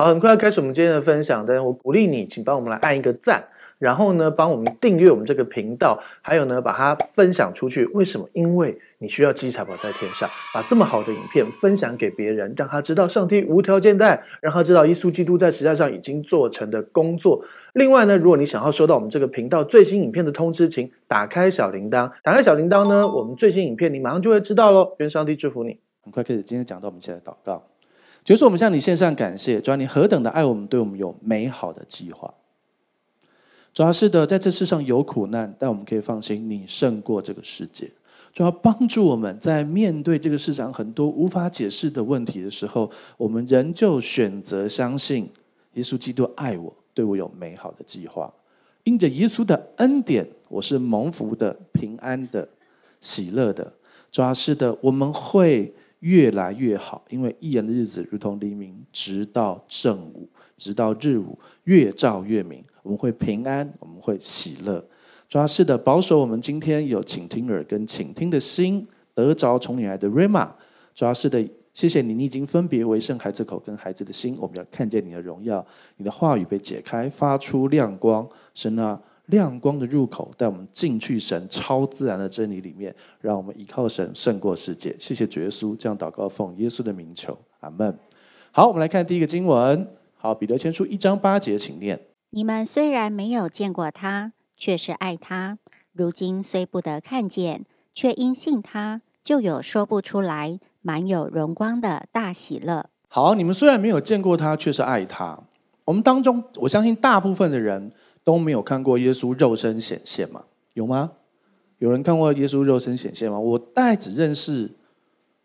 好，很快要开始我们今天的分享，但是我鼓励你，请帮我们来按一个赞，然后呢，帮我们订阅我们这个频道，还有呢，把它分享出去。为什么？因为你需要积财宝在天上，把这么好的影片分享给别人，让他知道上帝无条件的爱，让他知道耶稣基督在十字架上已经做成的工作。另外呢，如果你想要收到我们这个频道最新影片的通知，请打开小铃铛。打开小铃铛呢，我们最新影片你马上就会知道喽。愿上帝祝福你。很快开始，今天讲到我们现在祷告。就是我们向你献上感谢，主要，你何等的爱我们，对我们有美好的计划。主要，是的，在这世上有苦难，但我们可以放心，你胜过这个世界。主要帮助我们在面对这个世上很多无法解释的问题的时候，我们仍旧选择相信耶稣基督爱我，对我有美好的计划。因着耶稣的恩典，我是蒙福的、平安的、喜乐的。主要，是的，我们会。越来越好，因为一人的日子如同黎明，直到正午，直到日午，越照越明。我们会平安，我们会喜乐。主啊，是的，保守我们今天有倾听耳跟倾听的心，得着从你来的 Rhema。主啊，是的，谢谢你，你已经分别为圣孩子口跟孩子的心，我们要看见你的荣耀，你的话语被解开，发出亮光。神啊。亮光的入口，带我们进去神超自然的真理里面，让我们依靠神胜过世界。谢谢主耶稣，这样祷告奉耶稣的名求，阿门。好，我们来看第一个经文。好，彼得前书一章八节，请念：你们虽然没有见过他，却是爱他；如今虽不得看见，却因信他，就有说不出来、满有荣光的大喜乐。好，你们虽然没有见过他，却是爱他。我们当中，我相信大部分的人。都没有看过耶稣肉身显现吗？有吗？有人看过耶稣肉身显现吗？我大概只认识，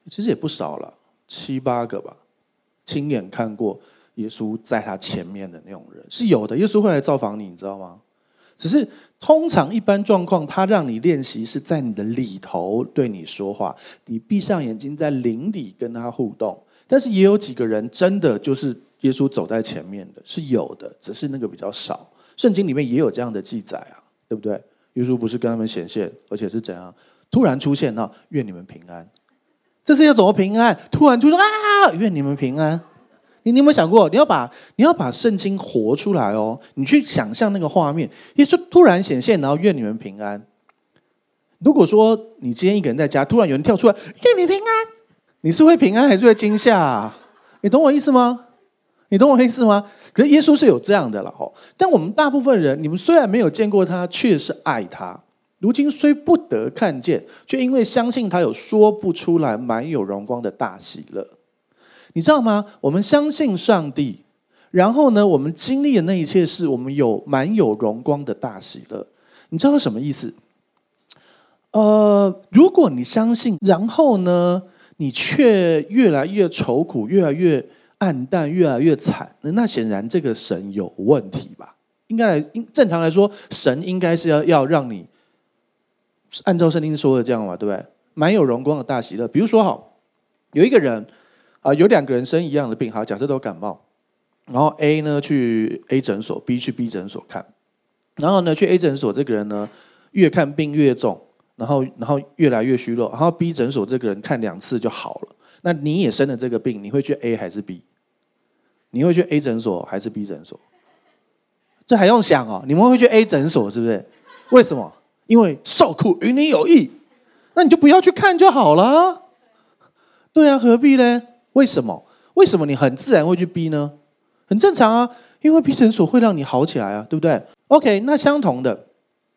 其实也不少了，七八个吧。亲眼看过耶稣在他前面的那种人是有的。耶稣会来造访你，你知道吗？只是通常一般状况，他让你练习是在你的里头对你说话，你闭上眼睛在灵里跟他互动。但是也有几个人真的就是耶稣走在前面的，是有的，只是那个比较少。圣经里面也有这样的记载啊，对不对？耶稣不是跟他们显现，而且是怎样突然出现呢？愿你们平安。这是要怎么平安？突然出现啊！愿你们平安。你你有没有想过？你要把你要把圣经活出来哦。你去想象那个画面，耶稣突然显现，然后愿你们平安。如果说你今天一个人在家，突然有人跳出来，愿你平安，你是会平安还是会惊吓？啊你懂我意思吗？你懂我意思吗？可是耶稣是有这样的了哈。但我们大部分人，你们虽然没有见过他，却是爱他。如今虽不得看见，却因为相信他，有说不出来、满有荣光的大喜乐。你知道吗？我们相信上帝，然后呢，我们经历的那一切事，我们有满有荣光的大喜乐。你知道什么意思？呃，如果你相信，然后呢，你却越来越愁苦，越来越……暗淡越来越惨，那那显然这个神有问题吧？应该来，正常来说，神应该是要要让你按照圣经说的这样嘛，对不对？蛮有荣光的大喜乐。比如说，好，有一个人啊，有两个人生一样的病，好，假设都感冒，然后 A 呢去 A 诊所，B 去 B 诊所看，然后呢去 A 诊所这个人呢越看病越重，然后然后越来越虚弱，然后 B 诊所这个人看两次就好了。那你也生了这个病，你会去 A 还是 B？你会去 A 诊所还是 B 诊所？这还用想哦？你们会去 A 诊所是不是？为什么？因为受苦与你有益，那你就不要去看就好了。对啊，何必呢？为什么？为什么你很自然会去 B 呢？很正常啊，因为 B 诊所会让你好起来啊，对不对？OK，那相同的，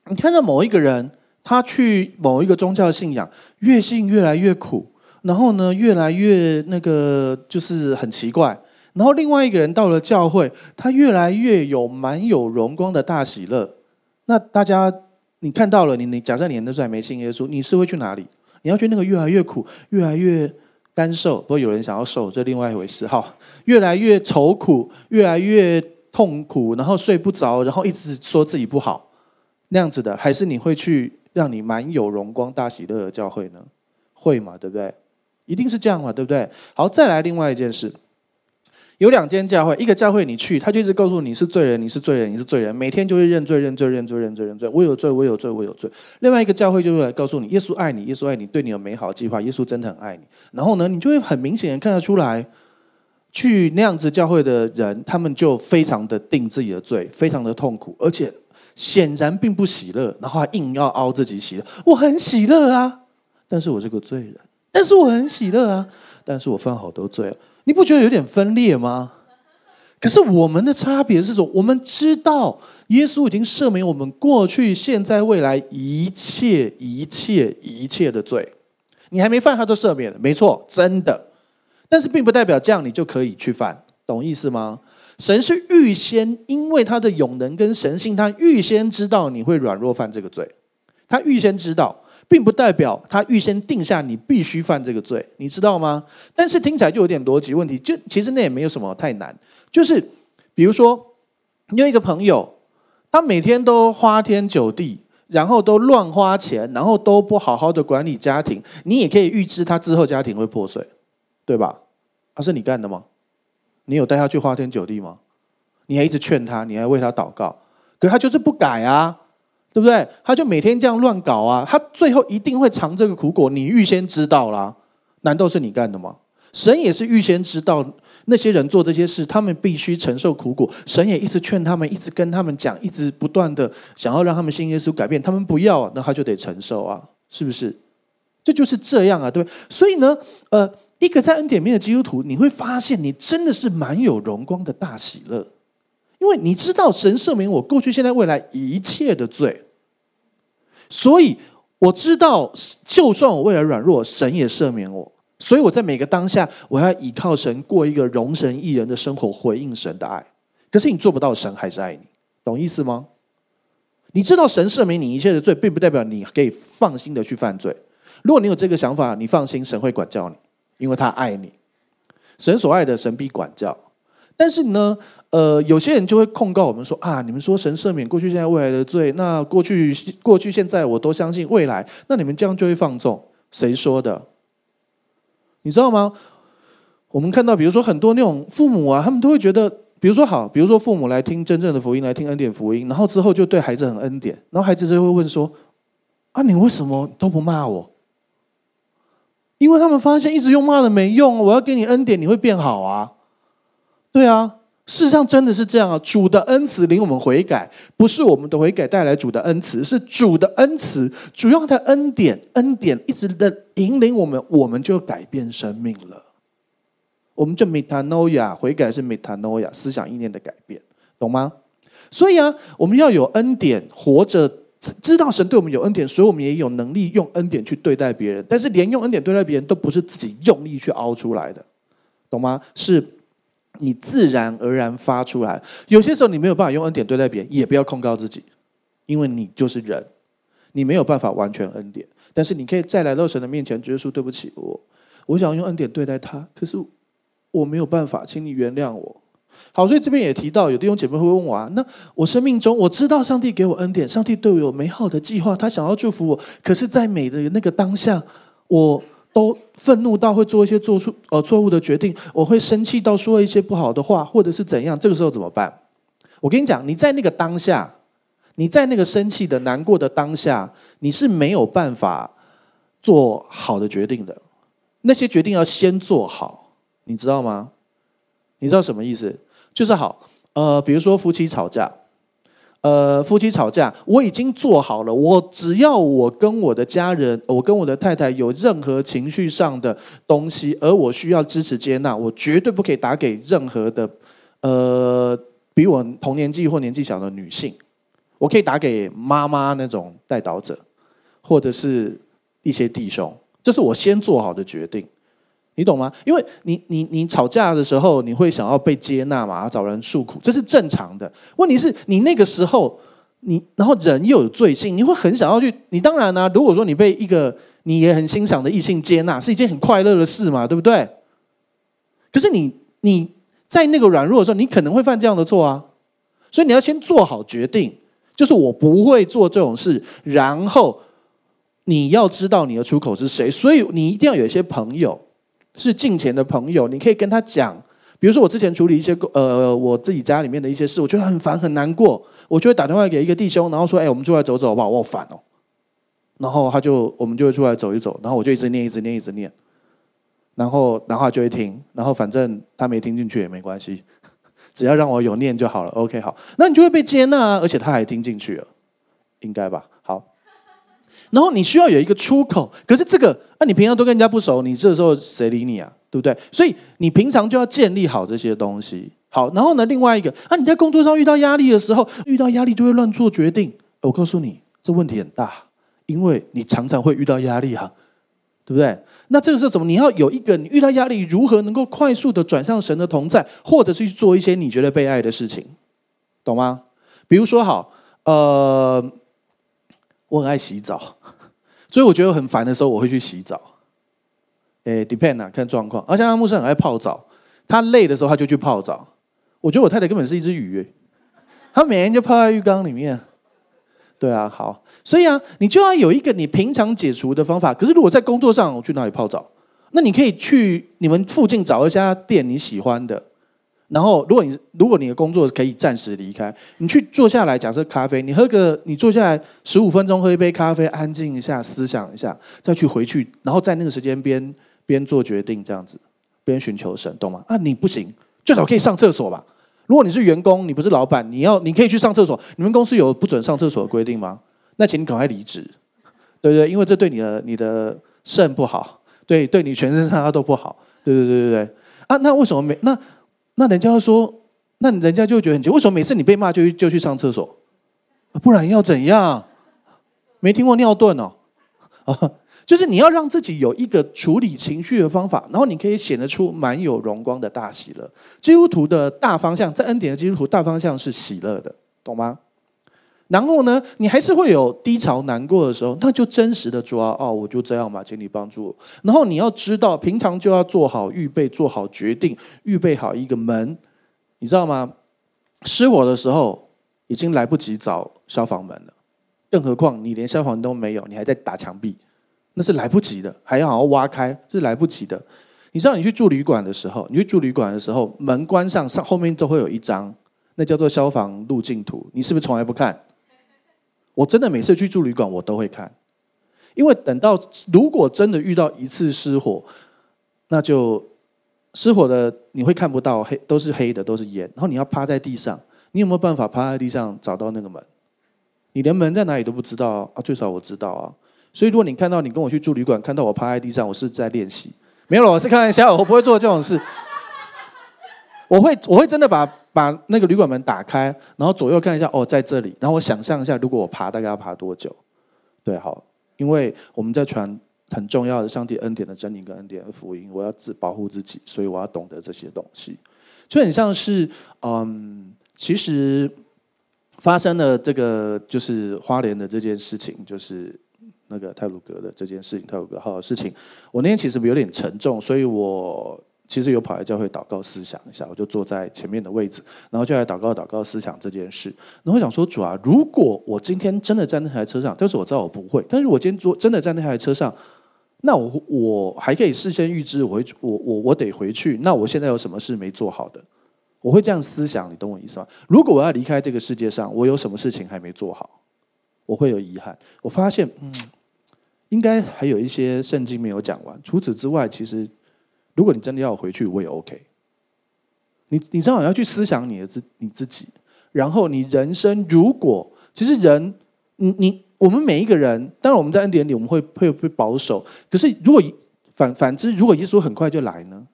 你看到某一个人，他去某一个宗教信仰，越信越来越苦。然后呢，越来越那个就是很奇怪。然后另外一个人到了教会，他越来越有满有荣光的大喜乐。那大家你看到了，你你假设你那时候还没信耶稣，你是会去哪里？你要去那个越来越苦、越来越干瘦，不过有人想要瘦，这另外一回事哈。越来越愁苦、越来越痛苦，然后睡不着，然后一直说自己不好那样子的，还是你会去让你满有荣光、大喜乐的教会呢？会嘛？对不对？一定是这样嘛，对不对？好，再来另外一件事，有两间教会，一个教会你去，他就一直告诉你是罪人，你是罪人，你是罪人，每天就会认罪、认罪、认罪、认罪、认罪，我有罪，我有罪，我有罪。另外一个教会就会来告诉你，耶稣爱你，耶稣爱你，对你有美好计划，耶稣真的很爱你。然后呢，你就会很明显的看得出来，去那样子教会的人，他们就非常的定自己的罪，非常的痛苦，而且显然并不喜乐，然后还硬要凹自己喜乐。我很喜乐啊，但是我是个罪人，但是我很喜乐啊，但是我犯好多罪啊。你不觉得有点分裂吗？可是我们的差别是说，我们知道耶稣已经赦免我们过去、现在、未来一切、一切、一切的罪。你还没犯，他都赦免了，没错，真的。但是并不代表这样你就可以去犯，懂意思吗？神是预先，因为他的永能跟神性，他预先知道你会软弱犯这个罪，他预先知道，并不代表他预先定下你必须犯这个罪，你知道吗？但是听起来就有点逻辑问题，就其实那也没有什么太难，就是比如说你有一个朋友，他每天都花天酒地，然后都乱花钱，然后都不好好的管理家庭，你也可以预知他之后家庭会破碎。对吧？他、是你干的吗？你有带他去花天酒地吗？你还一直劝他，你还为他祷告，可他就是不改啊，对不对？他就每天这样乱搞啊，他最后一定会尝这个苦果。你预先知道啦，难道是你干的吗？神也是预先知道那些人做这些事，他们必须承受苦果。神也一直劝他们，一直跟他们讲，一直不断的想要让他们信耶稣改变，他们不要，啊那他就得承受啊，是不是？这就是这样啊，对？所以呢，呃。一个在恩典面的基督徒，你会发现你真的是蛮有荣光的大喜乐，因为你知道神赦免我过去、现在、未来一切的罪，所以我知道，就算我未来软弱，神也赦免我，所以我在每个当下，我要依靠神过一个容神益人的生活，回应神的爱。可是你做不到，神还是爱你，懂意思吗？你知道神赦免你一切的罪，并不代表你可以放心的去犯罪。如果你有这个想法，你放心，神会管教你。因为他爱你，神所爱的，神必管教。但是呢，呃，有些人就会控告我们说啊，你们说神赦免过去、现在、未来的罪，那过去、过去、现在我都相信未来，那你们这样就会放纵？谁说的？你知道吗？我们看到，比如说很多那种父母啊，他们都会觉得，比如说好，比如说父母来听真正的福音，来听恩典福音，然后之后就对孩子很恩典，然后孩子就会问说：啊，你为什么都不骂我？因为他们发现一直用骂的没用，我要给你恩典，你会变好啊？对啊，事实上真的是这样啊。主的恩慈领我们悔改，不是我们的悔改带来主的恩慈，是主的恩慈，主要的恩典，恩典一直的引领我们，我们就改变生命了。我们就 metanoia，悔改是 metanoia，思想意念的改变，懂吗？所以啊，我们要有恩典，活着。知道神对我们有恩典，所以我们也有能力用恩典去对待别人。但是连用恩典对待别人都不是自己用力去凹出来的，懂吗？是你自然而然发出来。有些时候你没有办法用恩典对待别人，也不要控告自己，因为你就是人，你没有办法完全恩典。但是你可以再来到神的面前，觉得说对不起我，我想用恩典对待他，可是我没有办法，请你原谅我。好，所以这边也提到，有弟兄姐妹会问我啊，那我生命中我知道上帝给我恩典，上帝对我有美好的计划，他想要祝福我，可是，在美的那个当下，我都愤怒到会做一些做出呃错误的决定，我会生气到说一些不好的话，或者是怎样，这个时候怎么办？我跟你讲，你在那个当下，你在那个生气的难过的当下，你是没有办法做好的决定的，那些决定要先做好，你知道吗？你知道什么意思？就是好，呃，比如说夫妻吵架，呃，夫妻吵架，我已经做好了，我只要我跟我的家人，我跟我的太太有任何情绪上的东西，而我需要支持接纳，我绝对不可以打给任何的，呃，比我同年纪或年纪小的女性，我可以打给妈妈那种代祷者，或者是一些弟兄，这是我先做好的决定。你懂吗？因为你你你吵架的时候，你会想要被接纳嘛，找人诉苦，这是正常的。问题是你那个时候，你然后人又有罪性，你会很想要去。你当然呢、如果说你被一个你也很欣赏的异性接纳，是一件很快乐的事嘛，对不对？可是你你在那个软弱的时候，你可能会犯这样的错啊。所以你要先做好决定，就是我不会做这种事。然后你要知道你的出口是谁，所以你一定要有一些朋友。是近前的朋友，你可以跟他讲，比如说我之前处理一些呃我自己家里面的一些事，我觉得很烦很难过，我就会打电话给一个弟兄，然后说：“哎，我们出来走走好不好？我好烦哦。”然后他就我们就会出来走一走，然后我就一直念一直念一直念。然后然后他就会听，然后反正他没听进去也没关系，只要让我有念就好了。OK，好，那你就会被接纳啊，而且他还听进去了，应该吧？好，然后你需要有一个出口，可是这个，那、啊、你平常都跟人家不熟，你这时候谁理你啊？对不对？所以你平常就要建立好这些东西。好，然后呢，另外一个啊，你在工作上遇到压力的时候，遇到压力就会乱做决定。我告诉你，这问题很大，因为你常常会遇到压力、啊，对不对？那这个是什么？你要有一个，你遇到压力如何能够快速的转向神的同在，或者是去做一些你觉得被爱的事情，懂吗？比如说，好，呃，我很爱洗澡，所以我觉得很烦的时候，我会去洗澡。诶，depend 啊，看状况。而且阿牧师很爱泡澡，他累的时候他就去泡澡。我觉得我太太根本是一只鱼，她每天就泡在浴缸里面。对啊，好，所以啊，你就要有一个你平常解除的方法。可是如果在工作上，我去哪里泡澡？那你可以去你们附近找一家店你喜欢的。然后，如果你如果你的工作可以暂时离开，你去坐下来，假设咖啡，你喝个，你坐下来十五分钟喝一杯咖啡，安静一下，思想一下，再去回去，然后在那个时间边边做决定，这样子边寻求神，懂吗？啊，你不行。最少可以上厕所吧？如果你是员工，你不是老板，你要你可以去上厕所。你们公司有不准上厕所的规定吗？那请你赶快离职，对不对？因为这对你的你的肾不好，对，对你全身上下都不好，对对对对对。啊，那为什么没那那人家要说，那人家就觉得很奇，为什么每次你被骂就就去上厕所？不然要怎样？没听过尿遁哦？啊。就是你要让自己有一个处理情绪的方法，然后你可以显得出满有荣光的大喜乐。基督徒的大方向，在恩典的基督徒大方向是喜乐的，懂吗？然后呢，你还是会有低潮、难过的时候，那就真实的抓哦，我就这样嘛，请你帮助我。然后你要知道，平常就要做好预备，做好决定，预备好一个门，你知道吗？失火的时候已经来不及找消防门了，更何况你连消防都没有，你还在打墙壁。那是来不及的，还要好好挖开，是来不及的。你知道，你去住旅馆的时候，你去住旅馆的时候，门关上，上后面都会有一张，那叫做消防路径图。你是不是从来不看？我真的每次去住旅馆，我都会看，因为等到如果真的遇到一次失火，那就失火的你会看不到黑，都是黑的，都是烟。然后你要趴在地上，你有没有办法趴在地上找到那个门？你连门在哪里都不知道啊！最少我知道啊。所以，如果你看到你跟我去住旅馆，看到我趴在地上，我是在练习。没有了，我是开玩笑，我不会做这种事。我会，我会真的把把那个旅馆门打开，然后左右看一下，哦，在这里。然后我想象一下，如果我爬，大概要爬多久？对，好，因为我们在传很重要的上帝恩典的真理跟恩典的福音，我要自保护自己，所以我要懂得这些东西。就很像是，嗯，其实发生了这个就是花莲的这件事情，就是。那个泰鲁阁的这件事情，泰鲁阁号的事情，我那天其实有点沉重，所以我其实有跑来教会祷告思想一下，我就坐在前面的位置，然后就来祷告祷告思想这件事。然后想说，主啊，如果我今天真的在那台车上，但是我知道我不会，但是我今天坐真的在那台车上，那我我还可以事先预知，我会我我我得回去。那我现在有什么事没做好的？我会这样思想，你懂我意思吗？如果我要离开这个世界上，我有什么事情还没做好，我会有遗憾。我发现，嗯。应该还有一些圣经没有讲完。除此之外，其实如果你真的要回去，我也 OK。你你正好要去思想你的自你自己，然后你人生如果其实人，你你我们每一个人，当然我们在恩典里我们会会会保守。可是如果反反之，如果耶稣很快就来呢？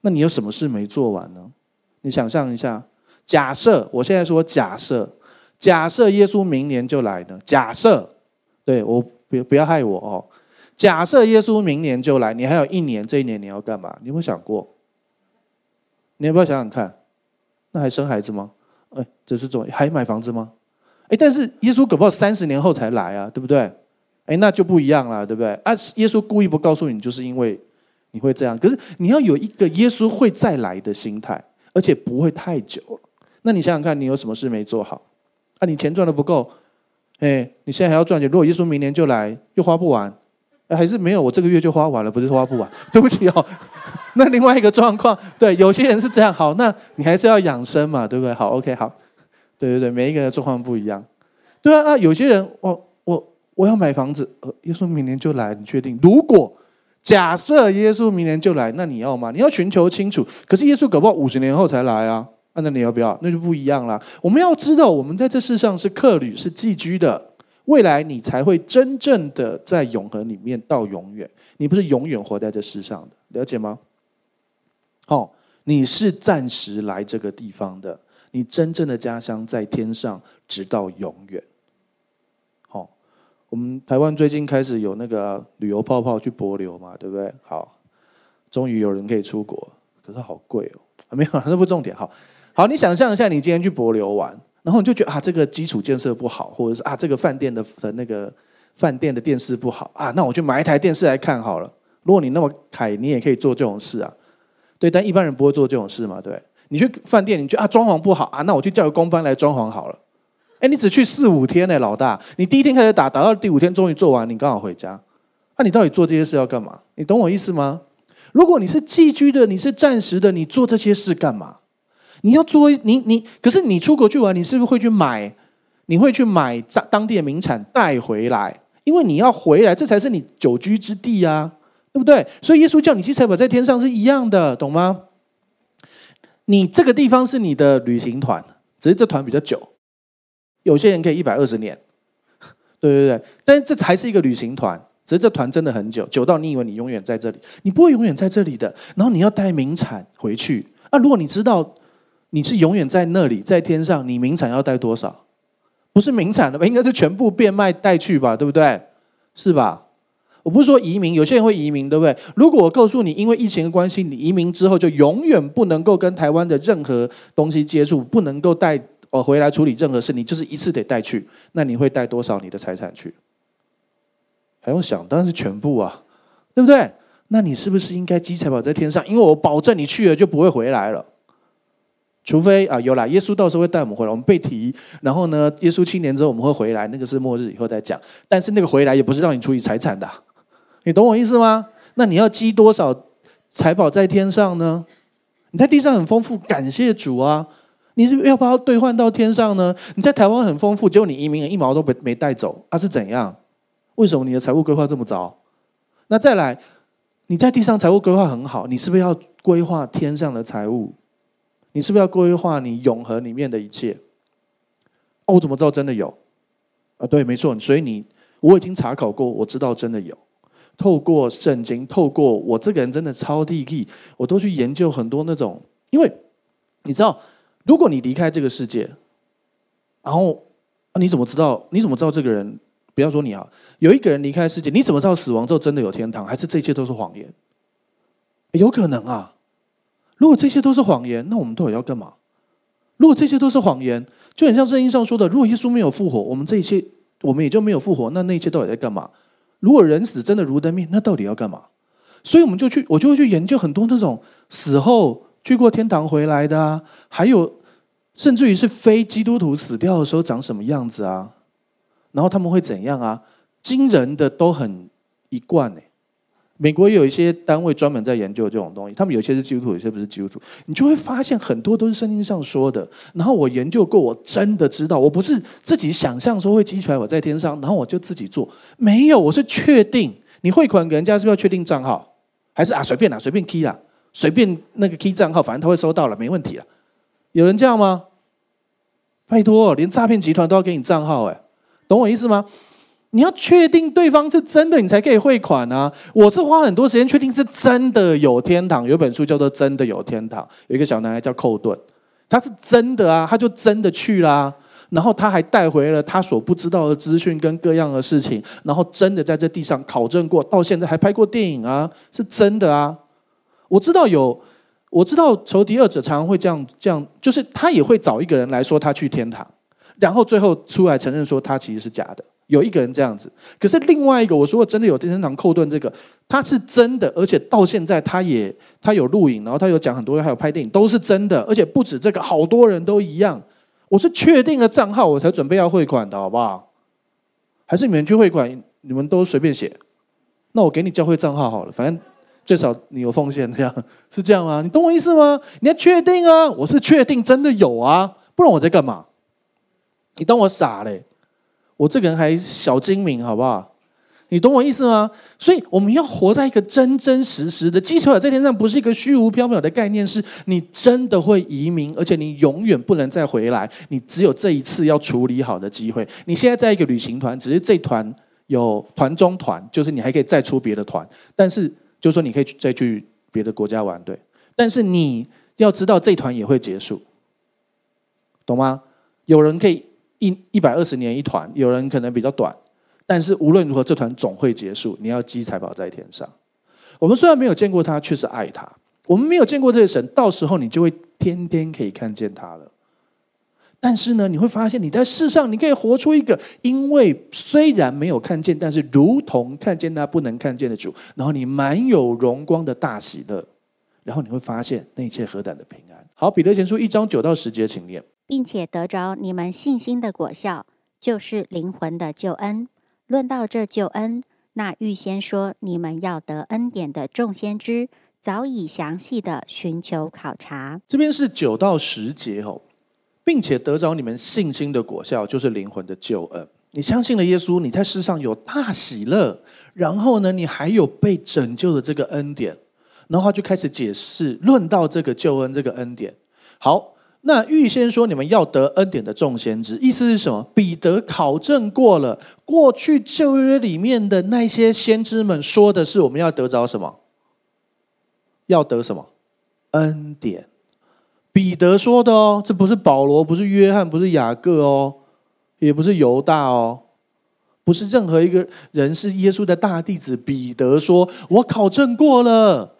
那你有什么事没做完呢？你想象一下，假设我现在说假设，假设耶稣明年就来呢？假设，对我。不不要害我哦！假设耶稣明年就来，你还有一年，这一年你要干嘛？你有没有想过？你要不要想想看？那还生孩子吗？哎，这是做。还买房子吗？哎，但是耶稣可不好三十年后才来啊，对不对？哎，那就不一样了，对不对？啊，耶稣故意不告诉你，就是因为你会这样。可是你要有一个耶稣会再来的心态，而且不会太久。那你想想看，你有什么事没做好？啊，你钱赚的不够。哎，你现在还要赚钱？如果耶稣明年就来，又花不完，还是没有？我这个月就花完了，不是花不完。对不起哦。那另外一个状况，对，有些人是这样。好，那你还是要养生嘛，对不对？好 OK，好，对对对，每一个人的状况不一样。对啊，啊，有些人，我我我要买房子，呃，耶稣明年就来，你确定？如果假设耶稣明年就来，那你要吗？你要寻求清楚。可是耶稣搞不好五十年后才来啊，那你要不要？那就不一样了。我们要知道，我们在这世上是客旅，是寄居的。未来你才会真正的在永恒里面到永远。你不是永远活在这世上的，了解吗？好，你是暂时来这个地方的，你真正的家乡在天上，直到永远。我们台湾最近开始有那个旅游泡泡去帛琉嘛，对不对？好，终于有人可以出国，可是好贵哦。啊，没有，那不重点。好，好，你想象一下，你今天去帛琉玩，然后你就觉得啊，这个基础建设不好，或者是啊，这个饭店的的那个饭店的电视不好啊，那我去买一台电视来看好了。如果你那么凯，你也可以做这种事啊。对，但一般人不会做这种事嘛，对。你去饭店，你觉得啊，装潢不好啊，那我去叫个工班来装潢好了。哎，你只去四五天呢，老大。你第一天开始打，打到第五天终于做完，你刚好回家。那、你到底做这些事要干嘛？你懂我意思吗？如果你是寄居的，你是暂时的，你做这些事干嘛？你要做你你，可是你出国去玩，你是不是会去买？你会去买当当地的名产带回来？因为你要回来，这才是你久居之地啊，对不对？所以耶稣叫你去财宝在天上是一样的，懂吗？你这个地方是你的旅行团，只是这团比较久。有些人可以一百二十年，对对对，但是这还是一个旅行团，只是这团真的很久，久到你以为你永远在这里，你不会永远在这里的。然后你要带名产回去，啊，如果你知道你是永远在那里，在天上，你名产要带多少？不是名产的吧？应该是全部变卖带去吧？对不对？是吧？我不是说移民，有些人会移民，对不对？如果我告诉你，因为疫情的关系，你移民之后就永远不能够跟台湾的任何东西接触，不能够带。我回来处理任何事，你就是一次得带去，那你会带多少你的财产去？还用想？当然是全部啊，对不对？那你是不是应该积财宝在天上？因为我保证你去了就不会回来了，除非啊有啦，耶稣到时候会带我们回来，我们被提，然后呢，耶稣七年之后我们会回来，那个是末日以后再讲。但是那个回来也不是让你处理财产的，你懂我意思吗？那你要积多少财宝在天上呢？你在地上很丰富，感谢主啊。你是不要不要兑换到天上呢？你在台湾很丰富，结果你移民了一毛都没没带走，他、啊、是怎样？为什么你的财务规划这么糟？那再来，你在地上财务规划很好，你是不是要规划天上的财务？你是不是要规划你永恒里面的一切？哦，我怎么知道真的有？啊，对，没错，所以你我已经查考过，我知道真的有。透过圣经，透过我这个人真的超地地，我都去研究很多那种，因为你知道。如果你离开这个世界，然后啊你怎么知道？你怎么知道这个人？不要说你啊，有一个人离开世界，你怎么知道死亡之后真的有天堂，还是这一切都是谎言？有可能啊。如果这些都是谎言，那我们到底要干嘛？如果这些都是谎言，就很像圣经上说的：如果耶稣没有复活，我们这一切我们也就没有复活。那那一切到底在干嘛？如果人死真的如灯灭，那到底要干嘛？所以我们就去，我就会去研究很多那种死后去过天堂回来的啊，还有。甚至于是非基督徒死掉的时候长什么样子啊？然后他们会怎样啊？惊人的都很一贯哎。美国有一些单位专门在研究这种东西，他们有些是基督徒，有些不是基督徒。你就会发现很多都是圣经上说的。然后我研究过，我真的知道，我不是自己想象说会积起来我在天上，然后我就自己做。没有，我是确定。你汇款给人家是不是要确定账号？还是啊随便啦，随便 key 啦，随便那个 key 账号，反正他会收到了，没问题了。有人这样吗？拜托，连诈骗集团都要给你账号，哎，懂我意思吗？你要确定对方是真的，你才可以汇款啊！我是花很多时间确定是真的有天堂。有本书叫做《真的有天堂》，有一个小男孩叫寇顿，他是真的啊，他就真的去啦，然后他还带回了他所不知道的资讯跟各样的事情，然后真的在这地上考证过，到现在还拍过电影啊，是真的啊！我知道有。我知道仇敌二者常常会这样，这样就是他也会找一个人来说他去天堂，然后最后出来承认说他其实是假的。有一个人这样子，可是另外一个我说真的有天堂扣顿这个，他是真的，而且到现在他也他有录影，然后他有讲很多人，还有拍电影，都是真的，而且不止这个，好多人都一样。我是确定了账号，我才准备要汇款的，好不好？还是你们去汇款，你们都随便写？那我给你教会账号好了，反正。最少你有奉献，这样是这样吗？你懂我意思吗？你要确定啊！我是确定真的有啊，不然我在干嘛？你当我傻嘞？我这个人还小精明，好不好？你懂我意思吗？所以我们要活在一个真真实实的基督在天上，不是一个虚无缥缈的概念，是你真的会移民，而且你永远不能再回来，你只有这一次要处理好的机会。你现在在一个旅行团，只是这团有团中团，就是你还可以再出别的团，但是就是说你可以再去别的国家玩，对。但是你要知道，这团也会结束，懂吗？有人可以一一百二十年一团，有人可能比较短。但是无论如何，这团总会结束。你要积财宝在天上。我们虽然没有见过他，却是爱他。我们没有见过这个神，到时候你就会天天可以看见他了。但是呢，你会发现你在世上，你可以活出一个，因为虽然没有看见，但是如同看见他不能看见的主。然后你满有荣光的大喜乐。然后你会发现那一切何等的平安。好，彼得前书一章九到十节，请念，并且得着你们信心的果效，就是灵魂的救恩。论到这救恩，那预先说你们要得恩典的众先知，早已详细的寻求考察。这边是九到十节哦，并且得着你们信心的果效，就是灵魂的救恩。你相信了耶稣，你在世上有大喜乐，然后呢，你还有被拯救的这个恩典，然后他就开始解释，论到这个救恩，这个恩典。好。那预先说你们要得恩典的众先知，意思是什么？彼得考证过了，过去旧约里面的那些先知们说的是我们要得着什么？要得什么？恩典。彼得说的哦，这不是保罗，不是约翰，不是雅各哦，也不是犹大哦，不是任何一个人是耶稣的大弟子。彼得说：“我考证过了。”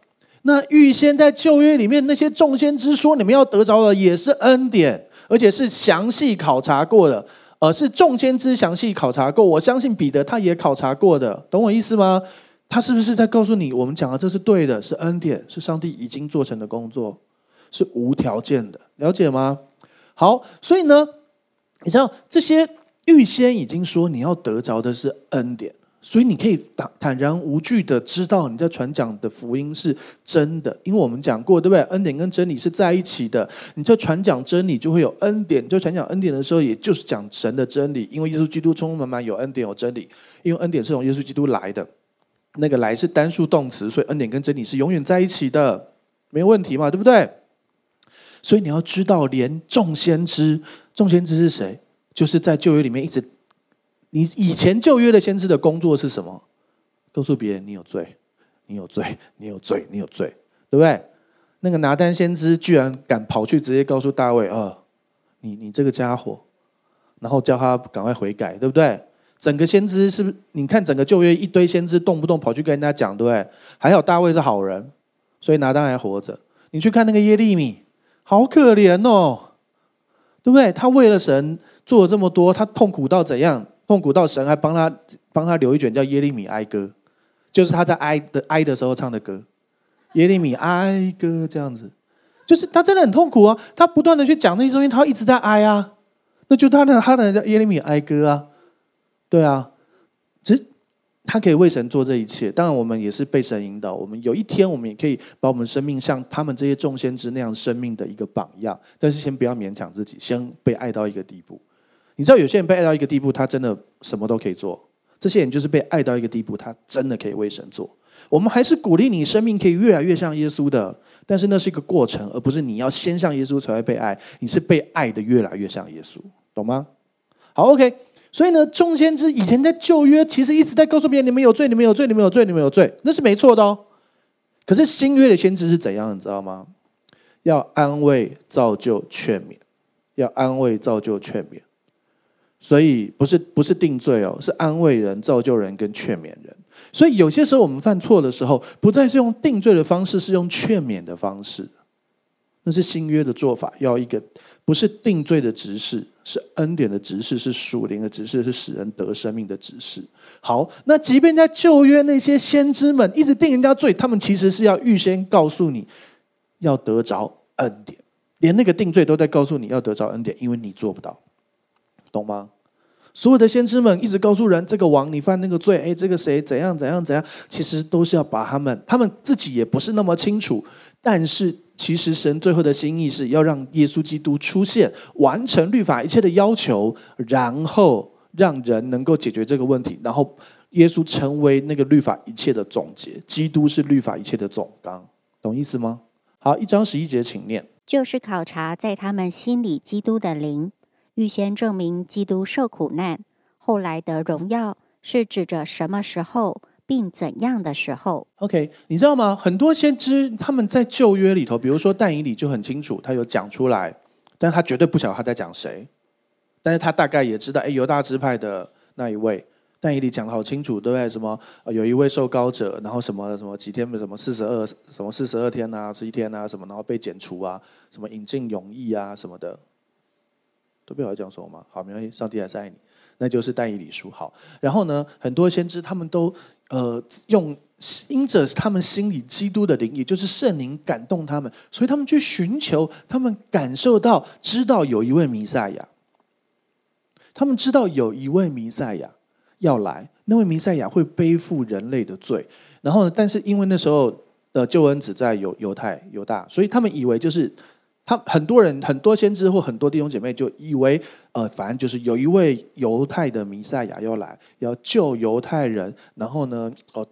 那预先在旧约里面那些众先知说，你们要得着的也是恩典，而且是详细考察过的，而是众先知详细考察过。我相信彼得他也考察过的，懂我意思吗？他是不是在告诉你，我们讲的这是对的，是恩典，是上帝已经做成的工作，是无条件的，了解吗？好，所以呢，你知道这些预先已经说你要得着的是恩典。所以你可以坦坦然无惧的知道你在传讲的福音是真的，因为我们讲过，对不对？恩典跟真理是在一起的。你在传讲真理，就会有恩典；你在传讲恩典的时候，也就是讲神的真理。因为耶稣基督充充满满有恩典有真理，因为恩典是从耶稣基督来的，那个来是单数动词，所以恩典跟真理是永远在一起的，没有问题嘛，对不对？所以你要知道，连众先知，众先知是谁？就是在旧约里面一直。你以前旧约的先知的工作是什么？告诉别人你有罪，你有罪，你有罪，你有罪，对不对？那个拿单先知居然敢跑去直接告诉大卫：“哦，你你这个家伙。”然后叫他赶快悔改，对不对？整个先知是不是？你看整个旧约一堆先知动不动跑去跟人家讲，对不对？还好大卫是好人，所以拿单还活着。你去看那个耶利米，好可怜哦，对不对？他为了神做了这么多，他痛苦到怎样？痛苦到神还帮他帮他留一卷叫耶利米哀歌，就是他在哀的哀的时候唱的歌。耶利米哀歌这样子，就是他真的很痛苦啊！他不断的去讲那些东西，他一直在哀啊。那就他那他的叫耶利米哀歌啊，对啊。其实他可以为神做这一切，当然我们也是被神引导。我们有一天我们也可以把我们生命像他们这些众先知那样生命的一个榜样。但是先不要勉强自己，先被爱到一个地步。你知道有些人被爱到一个地步，他真的什么都可以做。这些人就是被爱到一个地步，他真的可以为神做。我们还是鼓励你生命可以越来越像耶稣的，但是那是一个过程，而不是你要先像耶稣才会被爱。你是被爱的越来越像耶稣，懂吗？好，OK。所以呢，众先知以前在旧约其实一直在告诉别人：你们有罪，你们有罪，你们有罪，你们有罪，那是没错的哦。可是新约的先知是怎样，你知道吗？要安慰、造就、劝勉，要安慰、造就、劝勉。所以不是不是定罪哦，是安慰人、造就人跟劝勉人。所以有些时候我们犯错的时候，不再是用定罪的方式，是用劝勉的方式。那是新约的做法，要一个不是定罪的执事，是恩典的执事，是属灵的执事，是使人得生命的执事。好，那即便在旧约那些先知们一直定人家罪，他们其实是要预先告诉你要得着恩典，连那个定罪都在告诉你要得着恩典，因为你做不到。懂吗？所有的先知们一直告诉人，这个王你犯那个罪，哎，这个谁怎样怎样怎样，其实都是要把他们，他们自己也不是那么清楚。但是其实神最后的心意是要让耶稣基督出现，完成律法一切的要求，然后让人能够解决这个问题，然后耶稣成为那个律法一切的总结，基督是律法一切的总纲，懂意思吗？好，一章十一节，请念。就是考察在他们心里基督的灵，预先证明基督受苦难，后来得荣耀，是指着什么时候，并怎样的时候？OK，你知道吗？很多先知他们在旧约里头，比如说但以理就很清楚，他有讲出来，但他绝对不晓得他在讲谁，但是他大概也知道，哎，犹大支派的那一位。但以理讲得好清楚，对不对？什么有一位受高者，然后什么什么几天，什么四十二，什么四十二天啊，十一天啊，什么然后被剪除啊，什么引进永义啊，什么的，都不要讲什么吗？好，没关系，上帝还是爱你，那就是但以理书。好，然后呢，很多先知他们都呃用因着他们心里基督的灵，也就是圣灵感动他们，所以他们去寻求，他们感受到知道有一位弥赛亚，他们知道有一位弥赛亚。要来，那位弥赛亚会背负人类的罪，然后呢？但是因为那时候的救恩只在犹犹太犹大，所以他们以为就是他很多人很多先知或很多弟兄姐妹就以为呃，反正就是有一位犹太的弥赛亚要来，要救犹太人，然后呢，哦，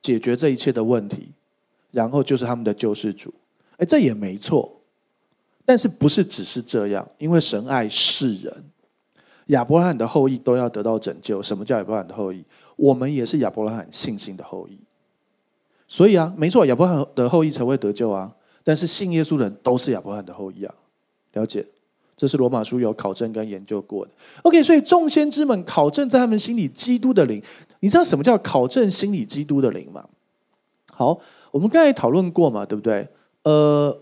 解决这一切的问题，然后就是他们的救世主。哎，这也没错，但是不是只是这样？因为神爱世人。亚伯拉罕的后裔都要得到拯救。什么叫亚伯拉罕的后裔？我们也是亚伯拉罕信心的后裔。所以啊，没错，亚伯拉罕的后裔才会得救啊。但是信耶稣的人都是亚伯拉罕的后裔啊。了解？这是罗马书有考证跟研究过的。OK，所以众先知们考证在他们心里基督的灵。你知道什么叫考证心里基督的灵吗？好，我们刚才讨论过嘛，对不对？呃，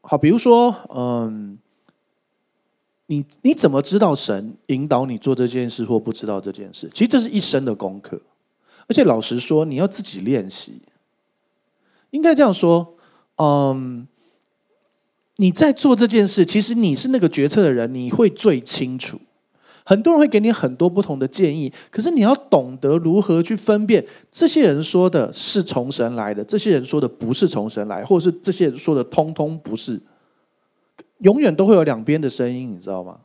好，比如说，嗯。你你怎么知道神引导你做这件事或不知道这件事？其实这是一生的功课，而且老实说，你要自己练习。应该这样说，嗯，你在做这件事，其实你是那个决策的人，你会最清楚。很多人会给你很多不同的建议，可是你要懂得如何去分辨这些人说的是从神来的，这些人说的不是从神来，或者是这些人说的通通不是。永远都会有两边的声音，你知道吗？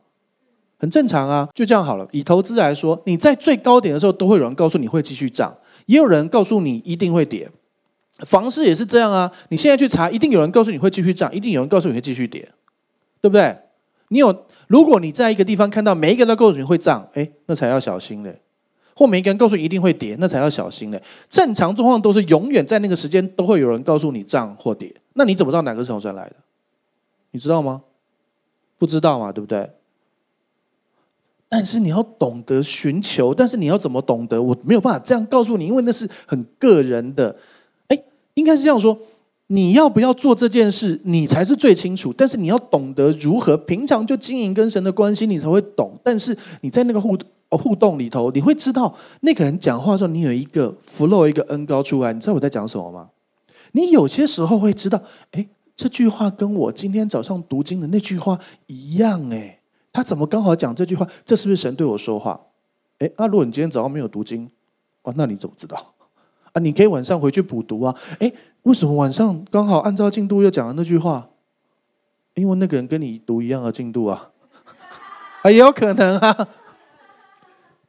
很正常啊，就这样好了。以投资来说，你在最高点的时候，都会有人告诉你会继续涨，也有人告诉你一定会跌。房市也是这样啊，你现在去查，一定有人告诉你会继续涨，一定有人告诉你会继续跌，对不对？你有，如果你在一个地方看到每一个人都告诉你会涨，哎，那才要小心嘞。或每一个人告诉你一定会跌，那才要小心嘞。正常状况都是永远在那个时间都会有人告诉你涨或跌，那你怎么知道哪个是从神来的？你知道吗？不知道嘛，对不对？但是你要懂得寻求，但是你要怎么懂得？我没有办法这样告诉你，因为那是很个人的。应该是这样说：你要不要做这件事，你才是最清楚。但是你要懂得如何平常就经营跟神的关系，你才会懂。但是你在那个互互动里头，你会知道那个人讲话的时候，你有一个 flow 一个恩高出来。你知道我在讲什么吗？你有些时候会知道，哎。这句话跟我今天早上读经的那句话一样哎，他怎么刚好讲这句话？这是不是神对我说话？哎，那如果你今天早上没有读经，哦，那你怎么知道？啊，你可以晚上回去补读啊。哎，为什么晚上刚好按照进度又讲了那句话？因为那个人跟你读一样的进度啊，啊，也有可能啊。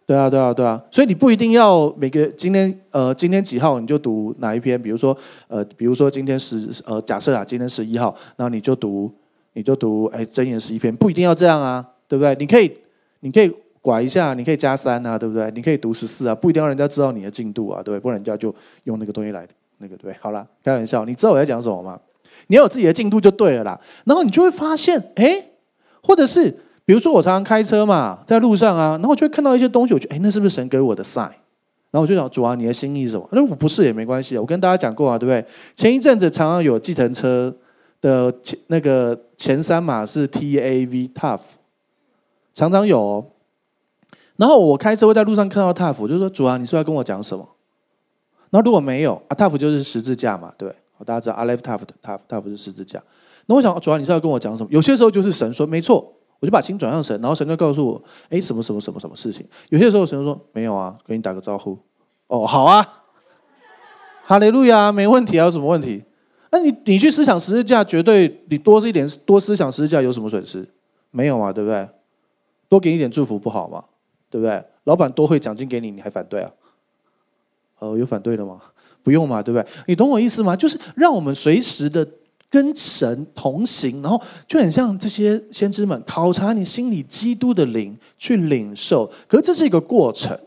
对啊，对啊，对啊，所以你不一定要每个今天呃今天几号你就读哪一篇，比如说呃比如说今天十呃假设啊今天十一号，然后你就读你就读哎箴言十一篇，不一定要这样啊，对不对？你可以你可以拐一下，你可以加三啊，对不对？你可以读十四啊，不一定要人家知道你的进度啊，对不对？不然人家就用那个东西来那个对，好了，开玩笑，你知道我在讲什么吗？你要有自己的进度就对了啦，然后你就会发现哎，或者是。比如说我常常开车嘛，在路上啊，然后就会看到一些东西，我觉得哎，那是不是神给我的 sign？然后我就想，主啊，你的心意是什么？那我不是也没关系，我跟大家讲过啊，对不对？前一阵子常常有计程车的前那个前三码是 T A V Tough，常常有哦。然后我开车会在路上看到 Tough，我就说主啊，你是不是要跟我讲什么？那如果没有啊，Tough 就是十字架嘛，对，大家知道 Aleph Tough Tough Tough 是十字架。那我想主啊，你是要跟我讲什么？有些时候就是神说，没错。我就把心转向神，然后神就告诉我：“哎，什么什么什么什么事情？”有些时候神就说：“没有啊，跟你打个招呼。”哦，好啊，哈利路亚，没问题啊，有什么问题？那你你去思想十字架，绝对你多是一点多思想十字架有什么损失？没有啊，对不对？多给你一点祝福不好吗？对不对？老板多汇奖金给你，你还反对啊？呃，有反对的吗？不用嘛，对不对？你懂我意思吗？就是让我们随时的跟神同行，然后就很像这些先知们考察你心里基督的灵去领受。可是这是一个过程。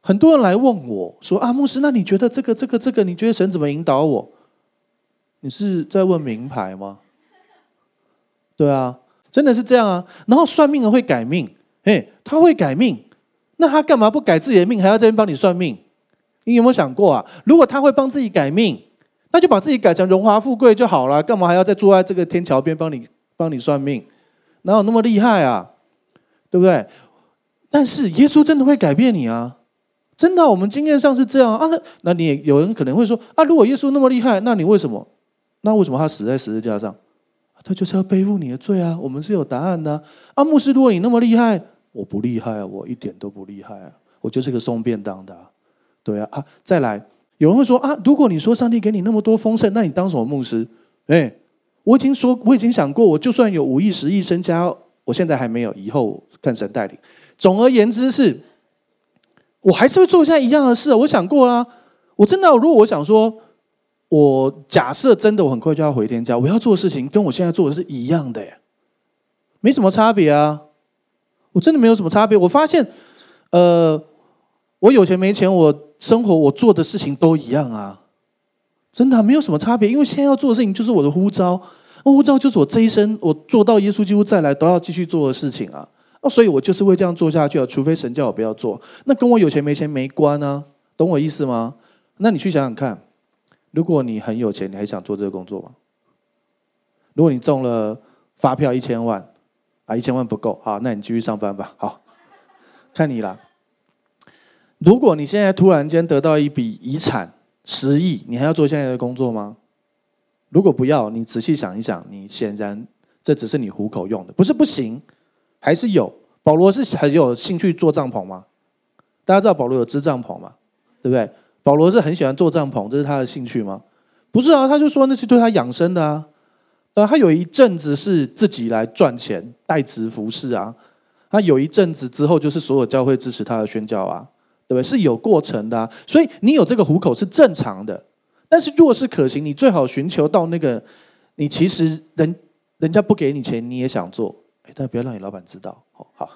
很多人来问我说：“啊，牧师，那你觉得这个、这个、这个，你觉得神怎么引导我？”你是在问名牌吗？对啊，真的是这样啊。然后算命的会改命，哎，他会改命，那他干嘛不改自己的命，还要这边帮你算命？你有没有想过啊？如果他会帮自己改命，那就把自己改成荣华富贵就好了，干嘛还要再坐在这个天桥边帮你帮你算命？哪有那么厉害啊？对不对？但是耶稣真的会改变你啊！真的，我们经验上是这样啊。那那你有人可能会说啊，如果耶稣那么厉害，那你为什么？那为什么他死在十字架上？他就是要背负你的罪啊。我们是有答案的。啊，牧师，如果你那么厉害，我不厉害啊，我一点都不厉害啊，我就是个送便当的。对啊，啊，再来，有人会说啊，如果你说上帝给你那么多丰盛，那你当什么牧师？哎，我已经说，我已经想过，我就算有五亿、十亿身家，我现在还没有，以后看神带领。总而言之是。我还是会做现在一样的事。我想过啦，我真的，如果我想说，我假设真的我很快就要回天家，我要做的事情跟我现在做的是一样的，没什么差别啊。我真的没有什么差别。我发现，呃，我有钱没钱，我生活我做的事情都一样啊，真的没有什么差别。因为现在要做的事情就是我的呼召，呼召就是我这一生我做到耶稣基督再来都要继续做的事情啊。那所以我就是会这样做下去啊，除非神叫我不要做，那跟我有钱没钱没关啊，懂我意思吗？那你去想想看，如果你很有钱，你还想做这个工作吗？如果你中了发票一千万，啊，一千万不够，好，那你继续上班吧，好，看你啦。如果你现在突然间得到一笔遗产十亿，你还要做现在的工作吗？如果不要，你仔细想一想，你显然这只是你糊口用的，不是不行。还是有保罗是很有兴趣做帐篷吗？大家知道保罗有织帐篷吗？对不对？保罗是很喜欢做帐篷，这是他的兴趣吗？不是啊，他就说那是对他养生的啊。呃，他有一阵子是自己来赚钱，代职服侍啊。他有一阵子之后，就是所有教会支持他的宣教啊，对不对？是有过程的啊。所以你有这个糊口是正常的。但是若是可行，你最好寻求到那个，你其实人人家不给你钱，你也想做。但不要让你老板知道，好，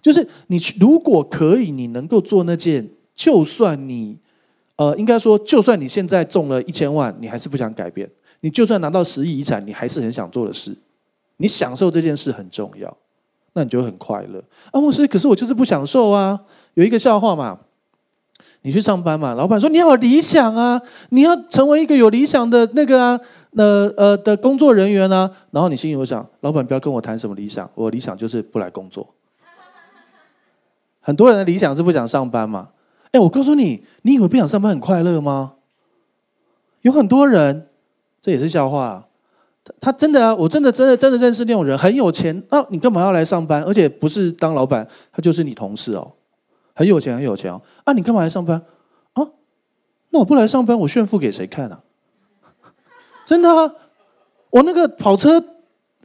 就是你如果可以，你能够做那件，就算你，呃，应该说，就算你现在中了一千万，你还是不想改变；你就算拿到十亿遗产，你还是很想做的事。你享受这件事很重要，那你就很快乐。啊，牧师，可是我就是不享受啊。有一个笑话嘛，你去上班嘛，老板说你要有理想啊，你要成为一个有理想的那个啊。那呃的工作人员啊？然后你心里会想，老板不要跟我谈什么理想，我理想就是不来工作。很多人的理想是不想上班嘛？哎，我告诉你，你以为不想上班很快乐吗？有很多人，这也是笑话啊。他他真的啊，我真的真的真的认识那种人，很有钱啊，你干嘛要来上班？而且不是当老板，他就是你同事哦，很有钱很有钱哦。啊，你干嘛来上班？啊，那我不来上班，我炫富给谁看啊？真的啊，我那个跑车，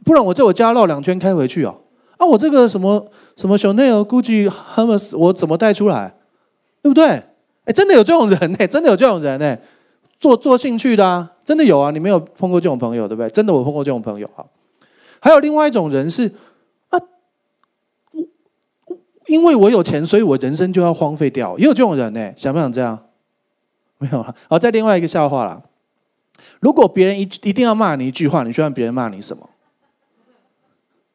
不然我在我家绕两圈开回去哦。啊，我这个什么什么 Chanel、Gucci、Hermes，我怎么带出来？对不对？哎，真的有这种人呢，真的有这种人呢，做做兴趣的啊，真的有啊。你没有碰过这种朋友，对不对？真的我碰过这种朋友啊。还有另外一种人是啊，我我因为我有钱，所以我人生就要荒废掉。也有这种人呢，想不想这样？没有啊。好，再另外一个笑话啦。如果别人一一定要骂你一句话，你希望别人骂你什么？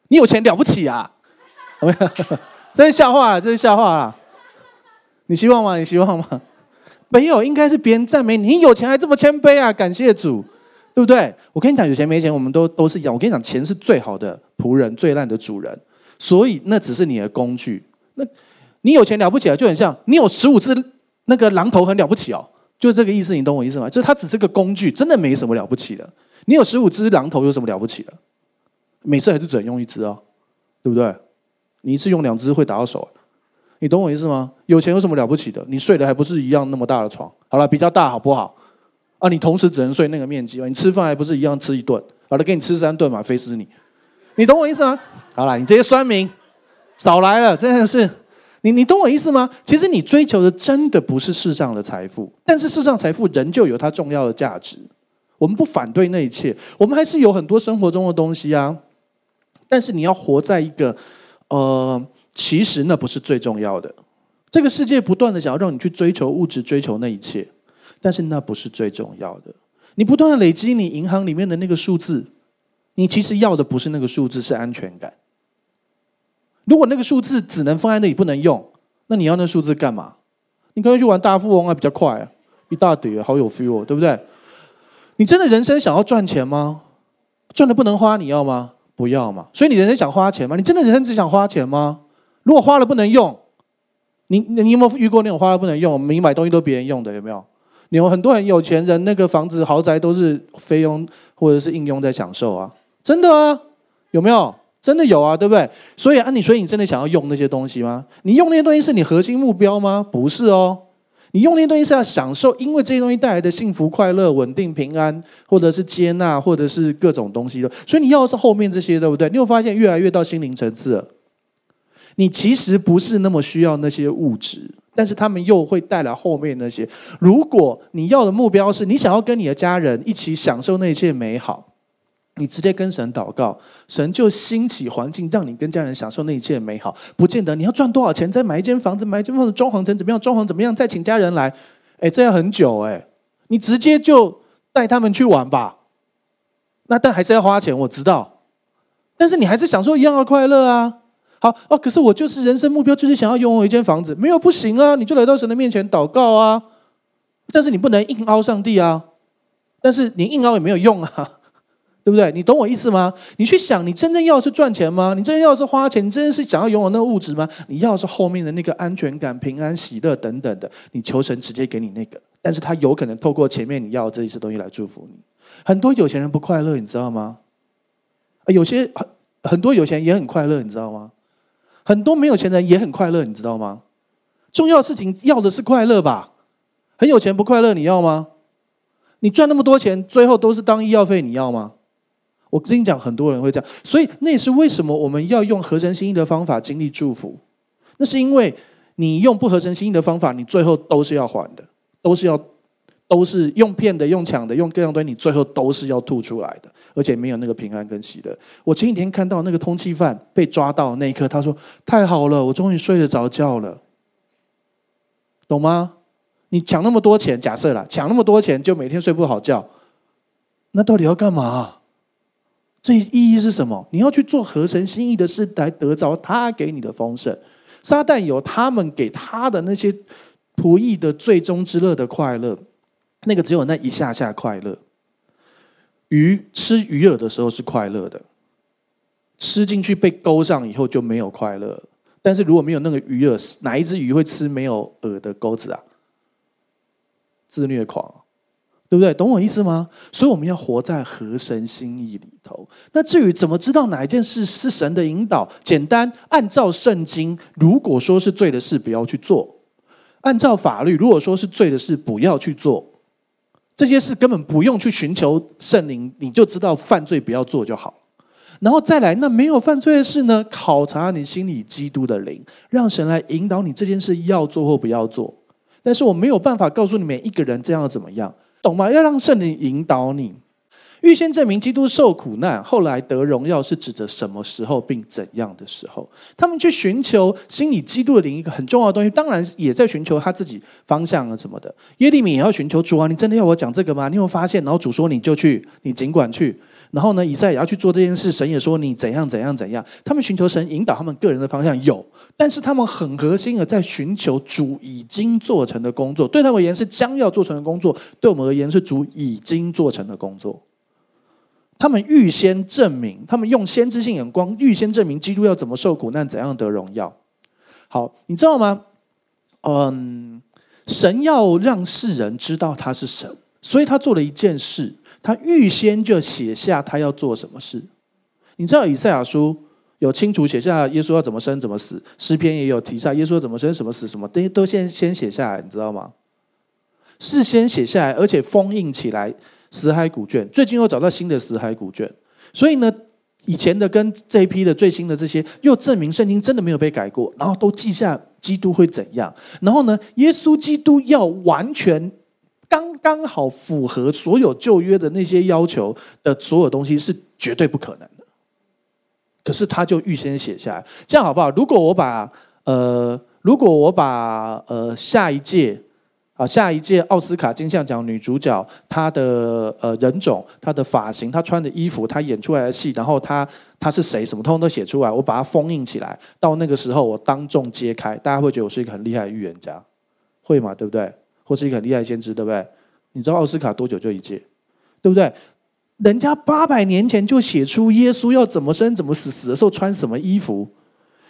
你有钱了不起啊？没有这是笑话，这是笑话啊！你希望吗？你希望吗？没有，应该是别人赞美你。你有钱还这么谦卑啊？感谢主，对不对？我跟你讲，有钱没钱，我们都都是一样。我跟你讲，钱是最好的仆人，最烂的主人。所以那只是你的工具。那你有钱了不起啊？就很像你有十五只那个榔头，很了不起哦。就这个意思，你懂我意思吗？就是它只是个工具，真的没什么了不起的。你有十五只榔头，有什么了不起的？每次还是只能用一只哦，对不对？你一次用两只会打到手，你懂我意思吗？有钱有什么了不起的？你睡的还不是一样那么大的床？好了，比较大好不好？啊，你同时只能睡那个面积，你吃饭还不是一样吃一顿？好了，给你吃三顿嘛，肥死你！你懂我意思吗？好了，你这些酸民少来了，真的是你你懂我意思吗？其实你追求的真的不是世上的财富，但是世上财富仍旧有它重要的价值。我们不反对那一切，我们还是有很多生活中的东西啊。但是你要活在一个，呃，其实那不是最重要的。这个世界不断的想要让你去追求物质，追求那一切，但是那不是最重要的。你不断的累积你银行里面的那个数字，你其实要的不是那个数字，是安全感。如果那个数字只能放在那里不能用，那你要那数字干嘛？你可以去玩大富翁啊，比较快啊，一大叠，好有 feel，对不对？你真的人生想要赚钱吗？赚的不能花，你要吗？不要嘛。所以你人生想花钱吗？你真的人生只想花钱吗？如果花了不能用，你你有没有遇过那种花了不能用？你买东西都别人用的，有没有？你有很多很有钱人，那个房子豪宅都是费用或者是应用在享受啊，真的啊，有没有？真的有啊，对不对？所以啊，你所以你真的想要用那些东西吗？你用那些东西是你核心目标吗？不是哦，你用那些东西是要享受，因为这些东西带来的幸福、快乐、稳定、平安，或者是接纳，或者是各种东西的。所以你要的是后面这些，对不对？你有发现越来越到心灵层次了，你其实不是那么需要那些物质，但是他们又会带来后面那些。如果你要的目标是你想要跟你的家人一起享受那一切美好。你直接跟神祷告，神就兴起环境，让你跟家人享受那一切美好。不见得你要赚多少钱，再买一间房子，买一间房子装潢成怎么样，装潢怎么样，再请家人来，哎，这要很久哎。你直接就带他们去玩吧。那但还是要花钱，我知道。但是你还是享受一样的快乐啊。好哦，可是我就是人生目标就是想要拥有一间房子，没有不行啊。你就来到神的面前祷告啊。但是你不能硬凹上帝啊。但是你硬凹也没有用啊。对不对？你懂我意思吗？你去想，你真正要的是赚钱吗？你真正要的是花钱？你真正是想要拥有那个物质吗？你要的是后面的那个安全感、平安、喜乐等等的。你求神直接给你那个，但是他有可能透过前面你要的这些东西来祝福你。很多有钱人不快乐，你知道吗？有些很很多有钱人也很快乐，你知道吗？很多没有钱的人也很快乐，你知道吗？重要事情要的是快乐吧？很有钱不快乐，你要吗？你赚那么多钱，最后都是当医药费，你要吗？我跟你讲，很多人会这样，所以那也是为什么我们要用合神心意的方法经历祝福。那是因为你用不合神心意的方法，你最后都是要还的，都是要，都是用骗的、用抢的、用各样东西，你最后都是要吐出来的，而且没有那个平安跟喜乐。我前几天看到那个通缉犯被抓到那一刻，他说：“太好了，我终于睡得着觉了。”懂吗？你抢那么多钱，假设啦，抢那么多钱就每天睡不好觉，那到底要干嘛？这意义是什么？你要去做合神心意的事，来得着他给你的丰盛。撒旦有他们给他的那些仆役的最终之乐的快乐，那个只有那一下下快乐。鱼吃鱼饵的时候是快乐的，吃进去被勾上以后就没有快乐。但是如果没有那个鱼饵，哪一只鱼会吃没有饵的钩子啊？自虐狂。对不对？懂我意思吗？所以我们要活在合神心意里头。那至于怎么知道哪一件事是神的引导？简单，按照圣经，如果说是罪的事，不要去做；按照法律，如果说是罪的事，不要去做。这些事根本不用去寻求圣灵，你就知道犯罪不要做就好。然后再来，那没有犯罪的事呢？考察你心里基督的灵，让神来引导你这件事要做或不要做。但是我没有办法告诉你每一个人这样怎么样。懂吗？要让圣灵引导你，预先证明基督受苦难，后来得荣耀，是指着什么时候并怎样的时候？他们去寻求心里基督的灵，一个很重要的东西，当然也在寻求他自己方向啊什么的。耶利米也要寻求主啊，你真的要我讲这个吗？你有发现？然后主说你就去，你尽管去。然后呢，以赛也要去做这件事，神也说你怎样怎样怎样。他们寻求神引导他们个人的方向有，但是他们很核心的在寻求主已经做成的工作。对他们而言是将要做成的工作，对我们而言是主已经做成的工作。他们预先证明，他们用先知性眼光预先证明基督要怎么受苦难，怎样得荣耀。好，你知道吗？嗯，神要让世人知道他是神，所以他做了一件事。他预先就写下他要做什么事，你知道以赛亚书有清楚写下耶稣要怎么生怎么死，诗篇也有提下耶稣要怎么生什么死什么，都都先先写下来，你知道吗？事先写下来，而且封印起来，死海古卷。最近又找到新的死海古卷，所以呢，以前的跟这一批的最新的这些，又证明圣经真的没有被改过，然后都记下。基督会怎样？然后呢，耶稣基督要完全刚刚好符合所有旧约的那些要求的所有东西是绝对不可能的。可是他就预先写下来，这样好不好？如果我把呃，如果我把呃下一届。啊，下一届奥斯卡金像奖女主角，她的呃人种、她的发型、她穿的衣服、她演出来的戏，然后她她是谁，什么通通都写出来，我把它封印起来。到那个时候，我当众揭开，大家会觉得我是一个很厉害的预言家，会吗？对不对？或是一个很厉害的先知，对不对？你知道奥斯卡多久就一届，对不对？人家八百年前就写出耶稣要怎么生、怎么死，死的时候穿什么衣服。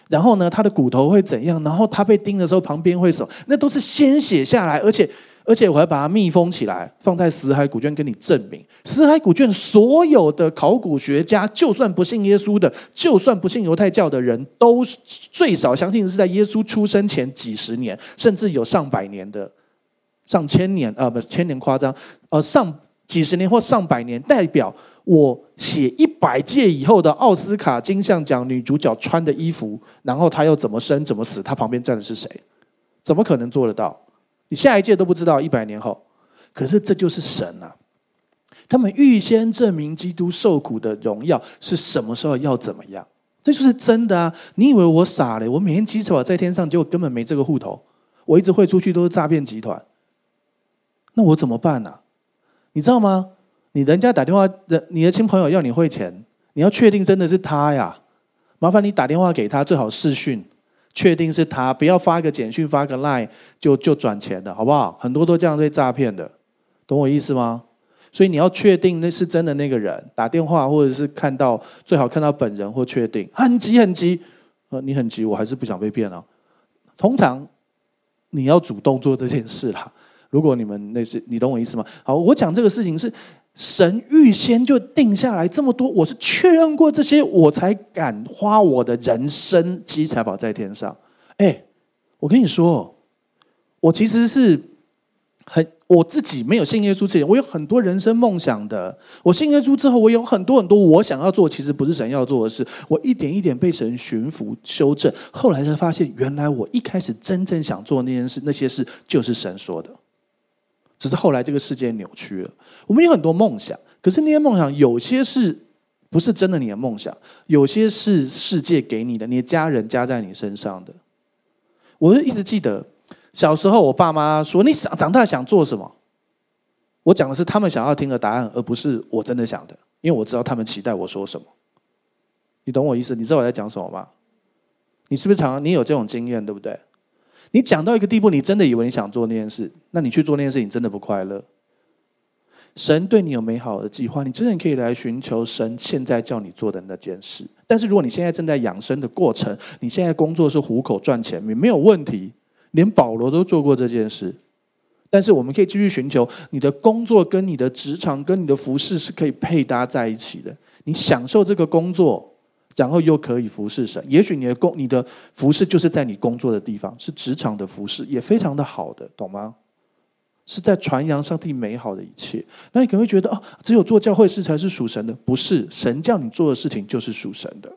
然后呢，他的骨头会怎样？然后他被钉的时候，旁边会什么？那都是先写下来，而且而且我还把它密封起来，放在死海古卷，跟你证明。死海古卷所有的考古学家，就算不信耶稣的，就算不信犹太教的人，都最少相信是在耶稣出生前几十年，甚至有上百年的，上千年啊，不是千年夸张，呃，上几十年或上百年，代表。我写一百届以后的奥斯卡金像奖女主角穿的衣服，然后她又怎么生怎么死，她旁边站的是谁？怎么可能做得到？你下一届都不知道，一百年后，可是这就是神啊！他们预先证明基督受苦的荣耀是什么时候要怎么样，这就是真的啊！你以为我傻嘞？我每天积财宝在天上，结果根本没这个户头，我一直汇出去都是诈骗集团，那我怎么办呢、你知道吗？你人家打电话，人你的亲朋友要你汇钱，你要确定真的是他呀，麻烦你打电话给他，最好视讯，确定是他，不要发个简讯、发个 line 就就转钱的，好不好？很多都这样被诈骗的，懂我意思吗？所以你要确定那是真的那个人，打电话或者是看到，最好看到本人或确定。很急很急，呃，你很急，我还是不想被骗啊。通常你要主动做这件事啦。如果你们那是，你懂我意思吗？好，我讲这个事情是。神预先就定下来这么多，我是确认过这些，我才敢花我的人生积财宝在天上。哎，我跟你说，我其实是很我自己没有信耶稣之前，我有很多人生梦想的。我信耶稣之后，我有很多很多我想要做，其实不是神要做的事。我一点一点被神驯服修正，后来才发现，原来我一开始真正想做那件事，那些事就是神说的。只是后来这个世界扭曲了。我们有很多梦想，可是那些梦想有些是不是真的你的梦想？有些是世界给你的，你的家人加在你身上的。我就一直记得小时候，我爸妈说：“你想长大想做什么？”我讲的是他们想要听的答案，而不是我真的想的，因为我知道他们期待我说什么。你懂我意思？你知道我在讲什么吗？你是不是常常你有这种经验，对不对？你讲到一个地步，你真的以为你想做那件事，那你去做那件事，你真的不快乐。神对你有美好的计划，你真的可以来寻求神现在叫你做的那件事。但是如果你现在正在养生的过程，你现在工作是糊口赚钱，你没有问题。连保罗都做过这件事。但是我们可以继续寻求你的工作跟你的职场跟你的服饰是可以配搭在一起的。你享受这个工作。然后又可以服侍神，也许你的工、你的服侍就是在你工作的地方，是职场的服侍，也非常的好的，懂吗？是在传扬上帝美好的一切。那你可能会觉得，哦，只有做教会事才是属神的，不是？神叫你做的事情就是属神的。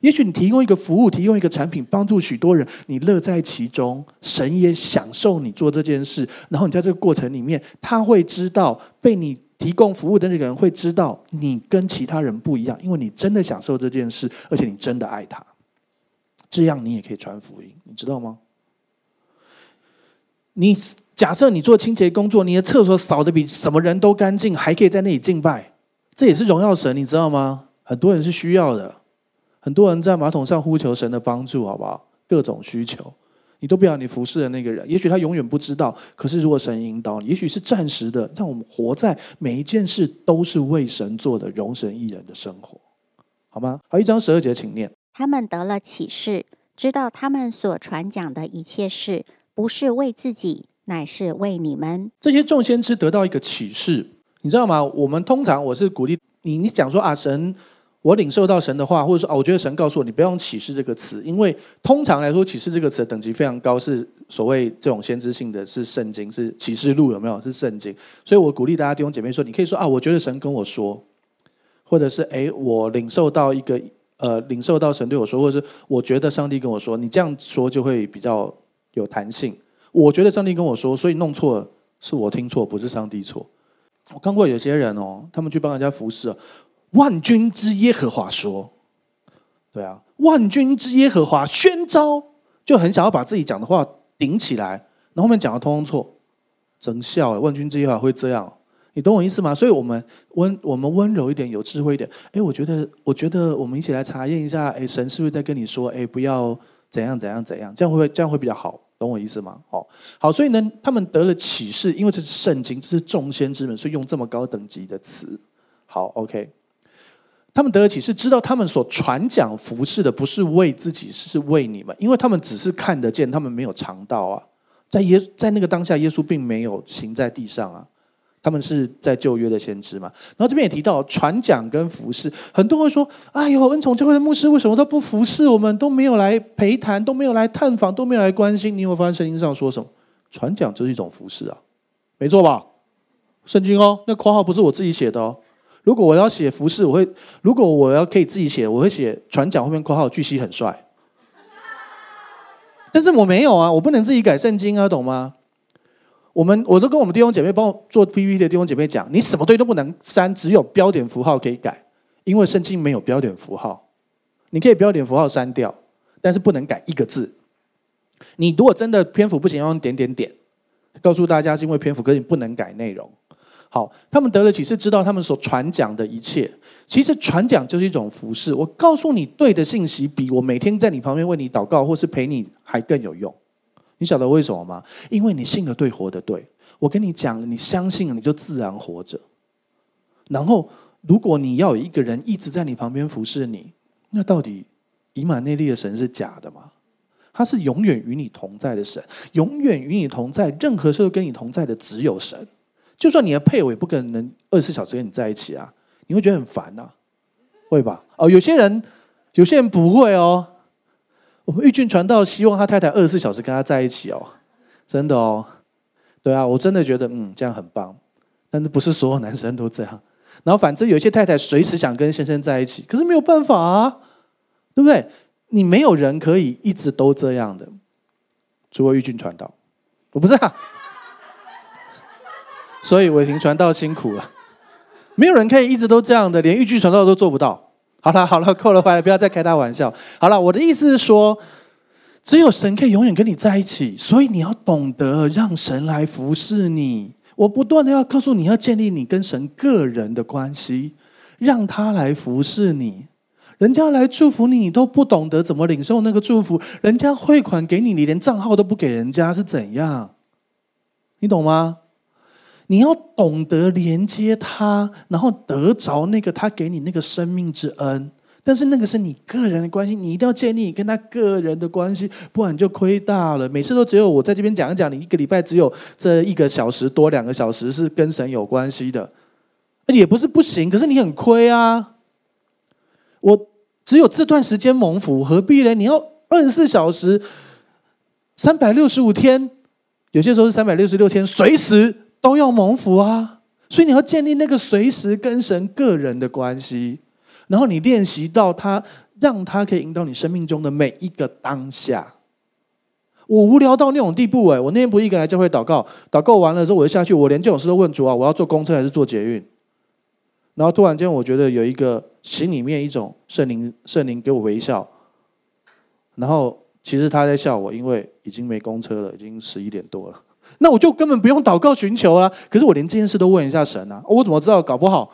也许你提供一个服务，提供一个产品，帮助许多人，你乐在其中，神也享受你做这件事。然后你在这个过程里面，他会知道被你。提供服务的那个人会知道你跟其他人不一样，因为你真的享受这件事，而且你真的爱他，这样你也可以传福音，你知道吗？你假设你做清洁工作，你的厕所扫得比什么人都干净，还可以在那里敬拜，这也是荣耀神，你知道吗？很多人是需要的，很多人在马桶上呼求神的帮助，好不好？各种需求。你都不要你服侍的那个人，也许他永远不知道。可是如果神引导你，也许是暂时的，让我们活在每一件事都是为神做的，容神益人的生活，好吗？好，一章十二节，请念。他们得了启示，知道他们所传讲的一切事，不是为自己，乃是为你们。这些众先知得到一个启示，你知道吗？我们通常我是鼓励你，你讲说啊，神。我领受到神的话，或者说啊，我觉得神告诉我，你不要用启示这个词，因为通常来说，启示这个词的等级非常高，是所谓这种先知性的是圣经，是启示录有没有？是圣经，所以我鼓励大家弟兄姐妹说，你可以说啊，我觉得神跟我说，或者是诶，我领受到一个呃领受到神对我说，或者是我觉得上帝跟我说，你这样说就会比较有弹性。我觉得上帝跟我说，所以弄错了是我听错，不是上帝错。我看过有些人哦，他们去帮人家服侍，万军之耶和华说，对啊，万军之耶和华宣召，就很想要把自己讲的话顶起来，然后后面讲的通通错，真笑哎！万军之耶和华会这样。你懂我意思吗？所以，我们温我们温柔一点，有智慧一点。哎，我觉得，我觉得，我们一起来查验一下。哎，神是不是在跟你说？哎，不要怎样怎样怎样，这样会不会这样会比较好？懂我意思吗？好，好。所以呢，他们得了启示，因为这是圣经，这是众先之门，所以用这么高等级的词。好，OK。他们得了启示，知道他们所传讲服侍的不是为自己，是为你们，因为他们只是看得见，他们没有尝到啊。在耶在那个当下，耶稣并没有行在地上啊。他们是在旧约的先知嘛？然后这边也提到传讲跟服侍，很多人会说：“哎呦，恩宠教会的牧师为什么都不服侍我们？都没有来陪谈，都没有来探访，都没有来关心。”你有没有发现圣经上说什么？传讲就是一种服侍啊，没错吧？圣经哦，那括号不是我自己写的哦。如果我要写服侍，我会；如果我要可以自己写，我会写船桨后面括号巨蜥很帅。但是我没有啊，我不能自己改圣经啊，懂吗？我们我都跟我们弟兄姐妹帮我做 PPT 的弟兄姐妹讲，你什么东西都不能删，只有标点符号可以改，因为圣经没有标点符号。你可以标点符号删掉，但是不能改一个字。你如果真的篇幅不行，要用点点点。告诉大家是因为篇幅，可是你不能改内容。好，他们得了启示，知道他们所传讲的一切，其实传讲就是一种服饰。我告诉你对的信息，比我每天在你旁边为你祷告或是陪你还更有用。你晓得为什么吗？因为你信的对，活的对。我跟你讲，你相信了，你就自然活着。然后，如果你要有一个人一直在你旁边服侍你，那到底以马内利的神是假的吗？他是永远与你同在的神，永远与你同在，任何时候跟你同在的只有神。就算你的配偶也不可能二十四小时跟你在一起啊，你会觉得很烦呐、啊，会吧？哦，有些人，有些人不会哦。我们玉俊传道希望他太太二十四小时跟他在一起哦，真的哦，对啊，我真的觉得嗯这样很棒，但是不是所有男生都这样。然后反正有一些太太随时想跟先生在一起，可是没有办法啊，对不对？你没有人可以一直都这样的，除了玉俊传道，我不是啊，所以伟霆传道辛苦了，没有人可以一直都这样的，连玉俊传道都做不到。好了好了，够了，回来不要再开他玩笑。好了，我的意思是说，只有神可以永远跟你在一起，所以你要懂得让神来服侍你。我不断的要告诉你要建立你跟神个人的关系，让他来服侍你。人家来祝福你，你都不懂得怎么领受那个祝福。人家汇款给你，你连账号都不给人家，是怎样？你懂吗？你要懂得连接他，然后得着那个他给你那个生命之恩。但是那个是你个人的关系，你一定要建立跟他个人的关系，不然就亏大了。每次都只有我在这边讲一讲，你一个礼拜只有这一个小时多两个小时是跟神有关系的，也不是不行，可是你很亏啊。我只有这段时间蒙福，何必呢？你要二十四小时、三百六十五天，有些时候是三百六十六天，随时。都要蒙福啊！所以你要建立那个随时跟神个人的关系，然后你练习到他，让他可以引导你生命中的每一个当下。我无聊到那种地步哎！我那天不一个人来教会祷告，祷告完了之后我就下去，我连这种事都问主啊，我要坐公车还是坐捷运？然后突然间我觉得有一个心里面一种圣灵，圣灵给我微笑，然后其实他在笑我，因为已经没公车了，已经十一点多了。那我就根本不用祷告寻求啊！可是我连这件事都问一下神啊！我怎么知道？搞不好，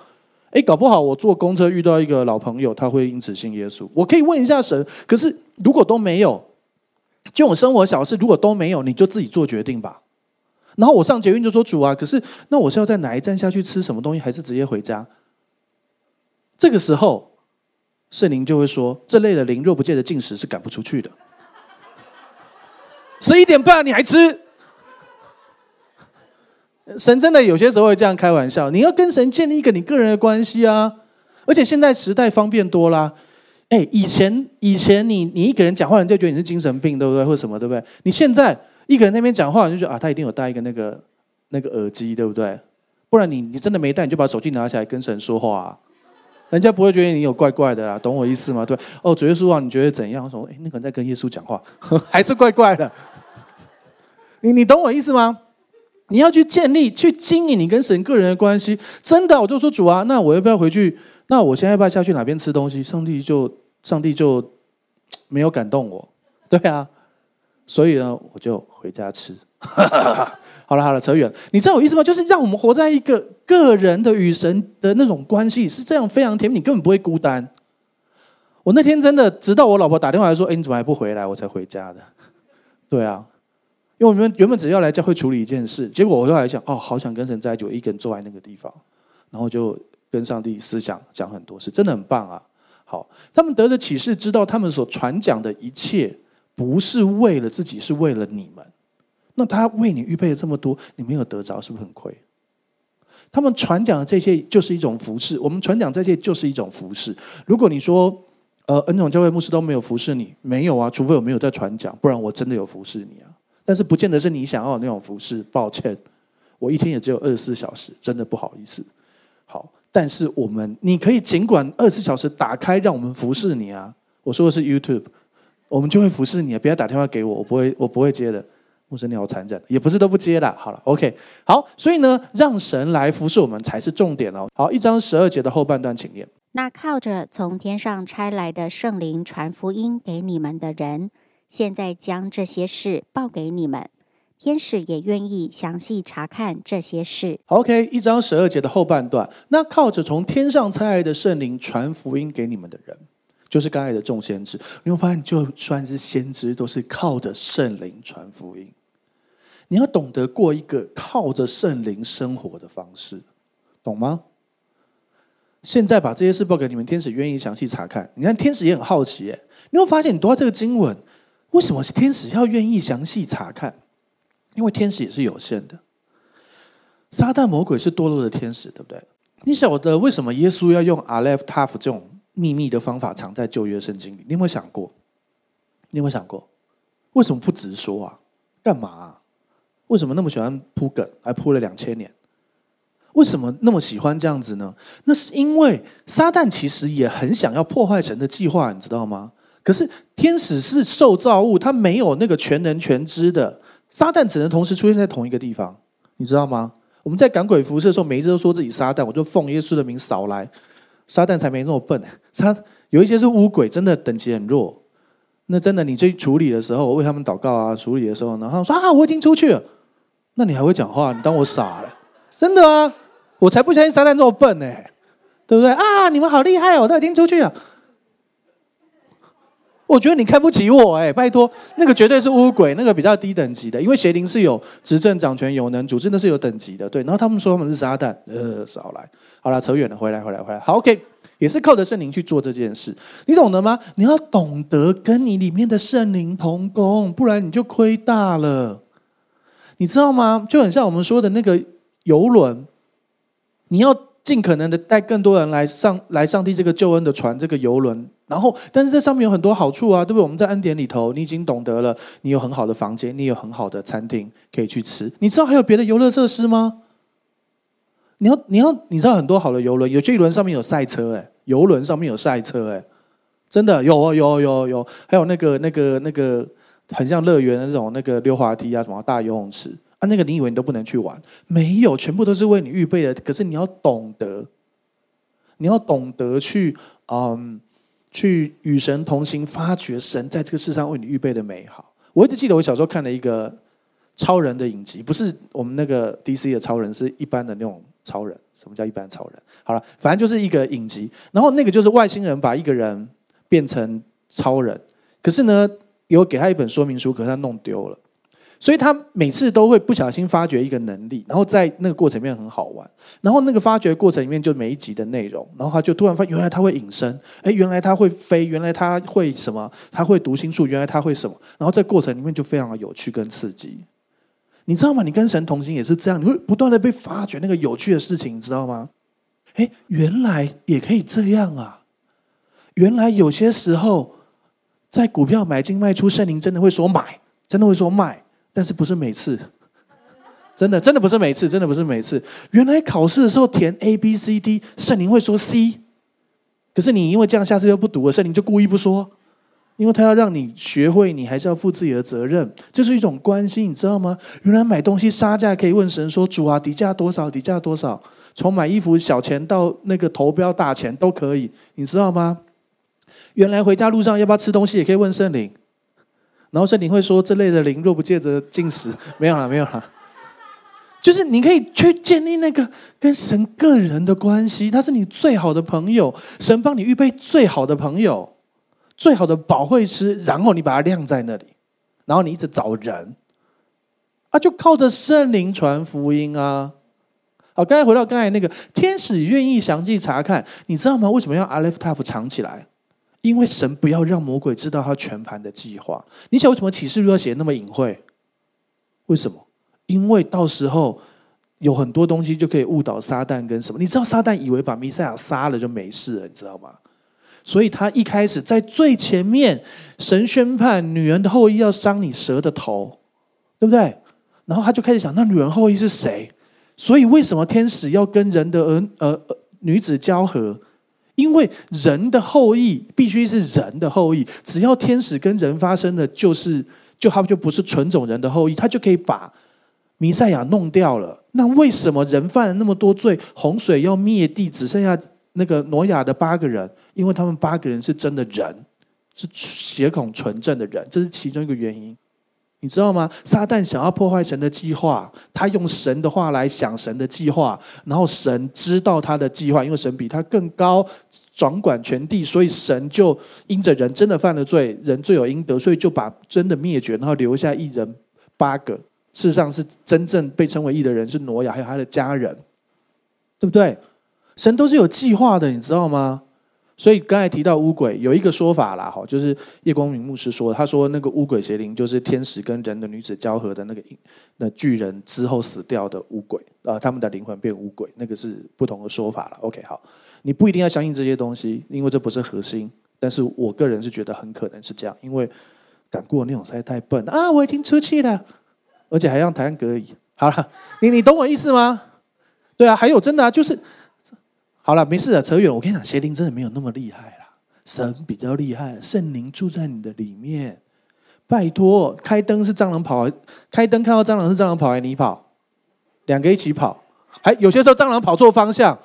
哎，搞不好我坐公车遇到一个老朋友，他会因此信耶稣。我可以问一下神。可是如果都没有，就我生活小事，如果都没有，你就自己做决定吧。然后我上捷运就说主啊，可是那我是要在哪一站下去吃什么东西，还是直接回家？这个时候，圣灵就会说：这类的灵若不借着进食是赶不出去的。十一点半你还吃？神真的有些时候会这样开玩笑，你要跟神建立一个你个人的关系啊！而且现在时代方便多啦，哎，以前以前你你一个人讲话，人就觉得你是精神病，对不对？或什么，对不对？你现在一个人那边讲话，你就觉得啊，他一定有戴一个那个那个耳机，对不对？不然你你真的没戴，你就把手机拿起来跟神说话啊，人家不会觉得你有怪怪的啦，懂我意思吗？对，哦，主耶稣啊，你觉得怎样？我说，哎，那个人在跟耶稣讲话，还是怪怪的。你你懂我意思吗？你要去建立、去经营你跟神个人的关系。真的，我就说主啊，那我要不要回去？那我现在要不要下去哪边吃东西？上帝就上帝就没有感动我，对啊。所以呢，我就回家吃。好了好了，扯远了。你知道我意思吗？就是让我们活在一个个人的与神的那种关系，是这样非常甜蜜，你根本不会孤单。我那天真的，直到我老婆打电话来说：“哎，你怎么还不回来？”我才回家的。对啊，因为我们原本只要来教会处理一件事，结果我就来想，哦，好想跟神在一起，我一个人坐在那个地方，然后就跟上帝思想讲很多事，真的很棒啊。好，他们得了启示，知道他们所传讲的一切。不是为了自己，是为了你们。那他为你预备了这么多，你没有得着，是不是很亏？他们传讲的这些就是一种服侍，我们传讲这些就是一种服侍。如果你说，呃，恩宠教会牧师都没有服侍你，没有啊，除非我没有在传讲，不然我真的有服侍你啊。但是不见得是你想要的那种服侍，抱歉，我一天也只有二十四小时，真的不好意思。好，但是我们你可以尽管二十四小时打开，让我们服侍你啊。我说的是 YouTube。我们就会服侍你啊，不要打电话给我，我不会，我不会接的。牧师你好残忍，也不是都不接啦。好了，OK，好，所以呢，让神来服侍我们才是重点哦。好，一章十二节的后半段，请念。那靠着从天上差来的圣灵传福音给你们的人，现在将这些事报给你们，天使也愿意详细查看这些事。OK，一章十二节的后半段，那靠着从天上差来的圣灵传福音给你们的人。就是刚才的众先知，你会发现，就算是先知，都是靠着圣灵传福音。你要懂得过一个靠着圣灵生活的方式，懂吗？现在把这些事报给你们，天使愿意详细查看。你看，天使也很好奇，耶，你会发现，你读到这个经文，为什么天使要愿意详细查看？因为天使也是有限的，撒旦魔鬼是堕落的天使，对不对？你晓得为什么耶稣要用阿列夫塔夫这种？秘密的方法藏在旧约圣经里，你有没有想过？你有没有想过，为什么不直说啊？干嘛？为什么那么喜欢铺梗，还铺了两千年？为什么那么喜欢这样子呢？那是因为撒旦其实也很想要破坏神的计划，你知道吗？可是天使是受造物，他没有那个全能全知的，撒旦只能同时出现在同一个地方，你知道吗？我们在赶鬼服侍的时候，每一次都说自己撒旦，我就奉耶稣的名扫来。撒旦才没那么笨，他有一些是乌鬼，真的等级很弱。那真的，你去处理的时候，我为他们祷告啊，处理的时候，然后说啊，我已经出去了。那你还会讲话？你当我傻了？真的啊，我才不相信撒旦这么笨呢，对不对啊？你们好厉害哦，我都已经出去了。我觉得你看不起我哎，拜托，那个绝对是乌鬼，那个比较低等级的，因为邪灵是有执政、掌权、有能、主治，那是有等级的。对，然后他们说他们是撒旦，呃，少来。好了，扯远了，回来，回来，回来。好，OK，也是靠着圣灵去做这件事，你懂得吗？你要懂得跟你里面的圣灵同工，不然你就亏大了。你知道吗？就很像我们说的那个游轮，你要尽可能的带更多人来上来上帝这个救恩的船，这个游轮。然后，但是这上面有很多好处啊，对不对？我们在恩典里头，你已经懂得了，你有很好的房间，你有很好的餐厅可以去吃。你知道还有别的游乐设施吗？你要，你要，你知道很多好的游轮，有些游轮上面有赛车，哎，游轮上面有赛车，哎，真的有哦，有有有，还有那个那个那个很像乐园的那种那个溜滑梯啊，什么大游泳池那个你以为你都不能去玩？没有，全部都是为你预备的。可是你要懂得，你要懂得去，嗯，去与神同行，发掘神在这个世上为你预备的美好。我一直记得我小时候看了一个超人的影集，不是我们那个 DC 的超人，是一般的那种。超人？什么叫一般超人？好了，反正就是一个影集，然后那个就是外星人把一个人变成超人，可是呢，有给他一本说明书，可是他弄丢了，所以他每次都会不小心发掘一个能力，然后在那个过程里面很好玩，然后那个发掘过程里面就每一集的内容，然后他就突然发，原来他会隐身，哎，原来他会飞，原来他会什么？他会读心术，原来他会什么？然后在过程里面就非常的有趣跟刺激。你知道吗？你跟神同行也是这样，你会不断的被发掘那个有趣的事情，你知道吗？哎，原来也可以这样啊！原来有些时候，在股票买进卖出，圣灵真的会说买，真的会说卖，但是不是每次，真的真的不是每次，真的不是每次。原来考试的时候填 A B C D，圣灵会说 C，可是你因为这样，下次就不读了，圣灵就故意不说，因为他要让你学会，你还是要负自己的责任。这是一种关心，你知道吗？原来买东西杀价可以问神说：“主啊，底价多少？底价多少？”从买衣服小钱到那个投标大钱都可以，你知道吗？原来回家路上要不要吃东西也可以问圣灵，然后圣灵会说：“这类的灵若不借着进食，没有了，没有了。”就是你可以去建立那个跟神个人的关系，他是你最好的朋友，神帮你预备最好的朋友，最好的保惠师，然后你把它晾在那里，然后你一直找人，啊，就靠着圣灵传福音啊。好，刚才回到刚才那个天使愿意详细查看，你知道吗？为什么要 Aleph Tav 藏起来？因为神不要让魔鬼知道他全盘的计划。你想为什么启示录要写那么隐晦？为什么？因为到时候有很多东西就可以误导撒旦跟什么？你知道撒旦以为把弥赛亚杀了就没事了，你知道吗？所以他一开始在最前面，神宣判女人的后裔要伤你蛇的头，对不对？然后他就开始想，那女人后裔是谁？所以为什么天使要跟人的儿呃女子交合？因为人的后裔必须是人的后裔，只要天使跟人发生的，就是就他们就不是纯种人的后裔，他就可以把。弥赛亚弄掉了，那为什么人犯了那么多罪，洪水要灭地，只剩下那个挪亚的八个人？因为他们八个人是真的人，是血统纯正的人，这是其中一个原因。你知道吗？撒旦想要破坏神的计划，他用神的话来想神的计划，然后神知道他的计划，因为神比他更高，掌管全地，所以神就因着人真的犯了罪，人罪有应得，所以就把真的灭绝，然后留下一人八个。事实上，是真正被称为义的人是挪亚，还有他的家人，对不对？神都是有计划的，你知道吗？所以刚才提到乌鬼，有一个说法啦，哈，就是叶光明牧师说，他说那个乌鬼邪灵就是天使跟人的女子交合的那个那巨人之后死掉的乌鬼啊，他们的灵魂变乌鬼，那个是不同的说法了。OK，好，你不一定要相信这些东西，因为这不是核心。但是我个人是觉得很可能是这样，因为赶过那种实在太笨啊，我已经出气了。而且还让台湾隔离，好了，你你懂我意思吗？对啊，还有真的啊，就是好了，没事的，扯远。我跟你讲，邪灵真的没有那么厉害啦，神比较厉害，圣灵住在你的里面。拜托，开灯是蟑螂跑，开灯看到蟑螂是蟑螂跑还是你跑？两个一起跑，还有些时候蟑螂跑错方向，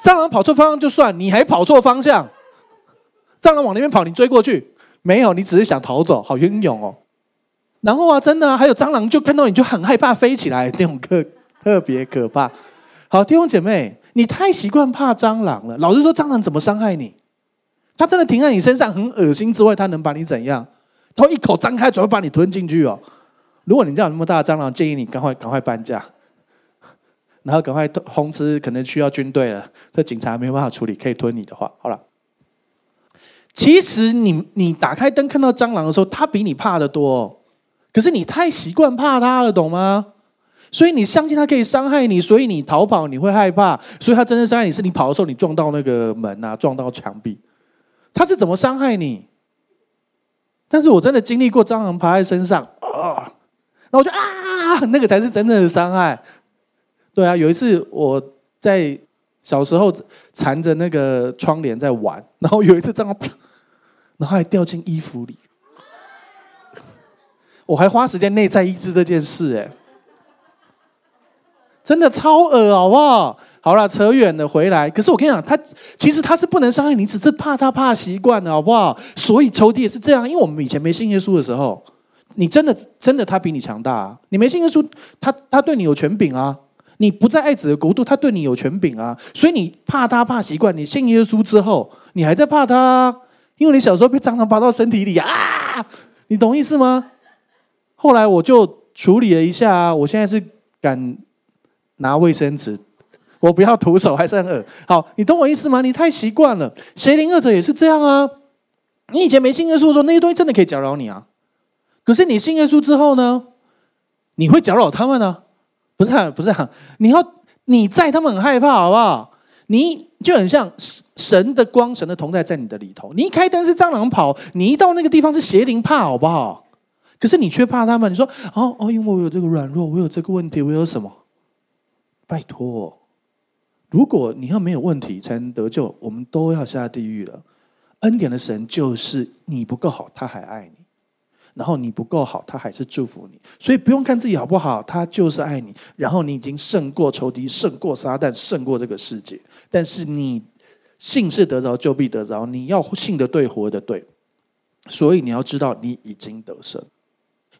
蟑螂跑错方向就算，你还跑错方向，蟑螂往那边跑，你追过去没有？你只是想逃走，好英勇哦。然后啊，真的啊，还有蟑螂，就看到你就很害怕飞起来，那种特特别可怕。好，弟兄姐妹，你太习惯怕蟑螂了。老实说，蟑螂怎么伤害你？它真的停在你身上很恶心之外，它能把你怎样？它一口张开，准备把你吞进去哦。如果你家有那么大的蟑螂，建议你赶快赶快搬家，然后赶快通知，可能需要军队了。这警察没有办法处理，可以吞你的话，好了。其实你你打开灯看到蟑螂的时候，它比你怕得多哦。可是你太习惯怕它了，懂吗？所以你相信他可以伤害你，所以你逃跑你会害怕。所以他真正伤害你是你跑的时候，你撞到那个门啊，撞到墙壁。他是怎么伤害你？但是我真的经历过蟑螂爬在身上啊，那我就啊，那个才是真正的伤害。对啊，有一次我在小时候缠着那个窗帘在玩，然后有一次蟑螂，然后还掉进衣服里。我还花时间内在医治这件事，哎，真的超恶，好不好？好了，扯远了，回来。可是我跟你讲，他其实他是不能伤害你，只是怕他怕习惯了，好不好？所以仇敌也是这样，因为我们以前没信耶稣的时候，你真的真的他比你强大！你没信耶稣，他他对你有权柄啊！你不在爱子的国度，他对你有权柄啊！所以你怕他怕习惯，你信耶稣之后，你还在怕他，因为你小时候被蟑螂爬到身体里啊！你懂意思吗？后来我就处理了一下，我现在是敢拿卫生纸，我不要徒手，还是很恶。好，你懂我意思吗？你太习惯了，邪灵恶者也是这样啊。你以前没信耶稣的时候，那些东西真的可以搅扰你啊。可是你信耶稣之后呢？你会搅扰他们呢、啊？不是、啊，不是、啊，你要你在，他们很害怕，好不好？你就很像神的光，神的同在在你的里头。你一开灯是蟑螂跑，你一到那个地方是邪灵怕，好不好？可是你却怕他们，你说哦哦，因为我有这个软弱，我有这个问题，我有什么？拜托，如果你要没有问题才能得救，我们都要下地狱了。恩典的神就是你不够好，他还爱你；然后你不够好，他还是祝福你。所以不用看自己好不好，他就是爱你。然后你已经胜过仇敌，胜过撒旦，胜过这个世界。但是你信是得着，就必得着。你要信的对，活的对。所以你要知道，你已经得胜。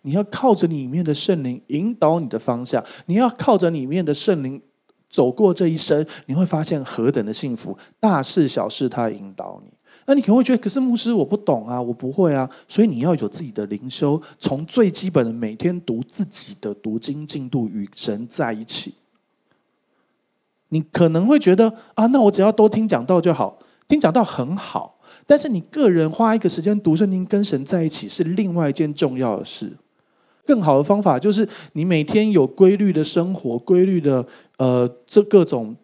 你要靠着里面的圣灵引导你的方向，你要靠着里面的圣灵走过这一生，你会发现何等的幸福！大事小事，他引导你。那你可能会觉得，可是牧师我不懂啊，我不会啊。所以你要有自己的灵修，从最基本的每天读自己的读经进度，与神在一起。你可能会觉得啊，那我只要多听讲道就好，听讲道很好，但是你个人花一个时间读圣经，跟神在一起是另外一件重要的事。更好的方法就是你每天有规律的生活，规律的呃这各种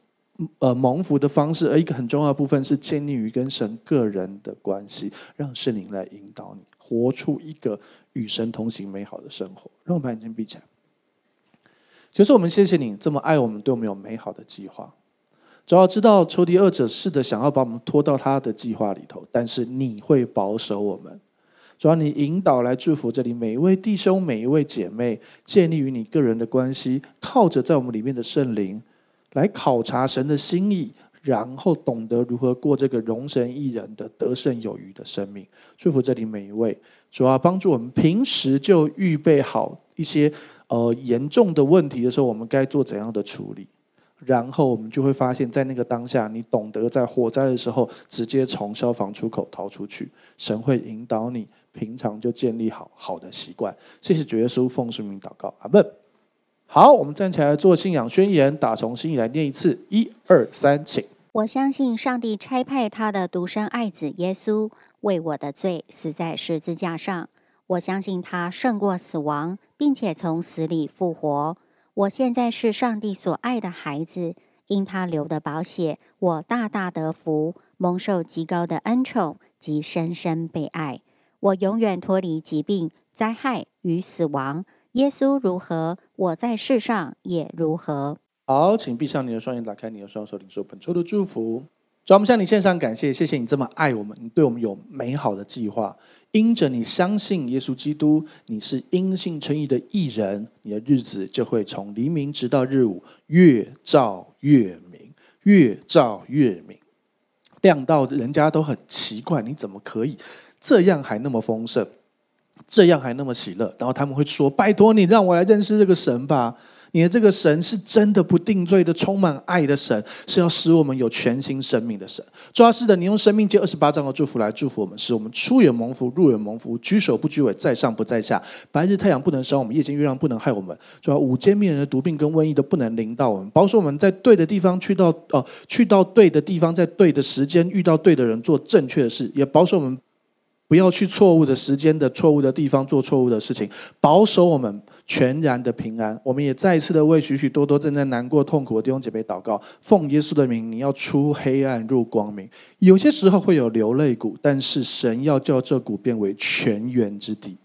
呃蒙福的方式，而一个很重要的部分是建立于跟神个人的关系，让圣灵来引导你，活出一个与神同行美好的生活。让我们把眼睛闭起来。就是我们谢谢你这么爱我们，对我们有美好的计划。主要知道仇敌恶者试着想要把我们拖到他的计划里头，但是你会保守我们。主要你引导来祝福这里每一位弟兄、每一位姐妹，建立于你个人的关系，靠着在我们里面的圣灵来考察神的心意，然后懂得如何过这个容神益人的得胜有余的生命。祝福这里每一位，主要帮助我们平时就预备好一些呃严重的问题的时候，我们该做怎样的处理。然后我们就会发现，在那个当下，你懂得在火灾的时候直接从消防出口逃出去，神会引导你。平常就建立好好的习惯。谢谢主耶稣，奉圣名祷告，阿门。好，我们站起来做信仰宣言，打从心里来念一次，一二三，请。我相信上帝差派他的独生爱子耶稣为我的罪死在十字架上。我相信他胜过死亡，并且从死里复活。我现在是上帝所爱的孩子，因他留的宝血，我大大得福，蒙受极高的恩宠及深深被爱。我永远脱离疾病、灾害与死亡。耶稣如何，我在世上也如何。好，请闭上你的双眼，打开你的双手，领受本周的祝福。主，我们向你献上感谢，谢谢你这么爱我们，你对我们有美好的计划。因着你相信耶稣基督，你是因信称义的义人，你的日子就会从黎明直到日午，越照越明，越照越明，亮到人家都很奇怪，你怎么可以？这样还那么丰盛，这样还那么喜乐，然后他们会说：“拜托你，让我来认识这个神吧！你的这个神是真的不定罪的，充满爱的神，是要使我们有全新生命的神。”主要是的，你用生命借二十八章的祝福来祝福我们，使我们出远蒙福，入远蒙福，居首不居尾，在上不在下。白日太阳不能伤我们，夜间月亮不能害我们。主要五间灭人的毒病跟瘟疫都不能临到我们，保守我们在对的地方去到哦、去到对的地方，在对的时间遇到对的人，做正确的事，也保守我们。不要去错误的时间的错误的地方做错误的事情，保守我们全然的平安。我们也再一次的为许许多多正在难过痛苦的弟兄姐妹祷告，奉耶稣的名，你要出黑暗入光明。有些时候会有流泪谷，但是神要叫这谷变为泉源之地。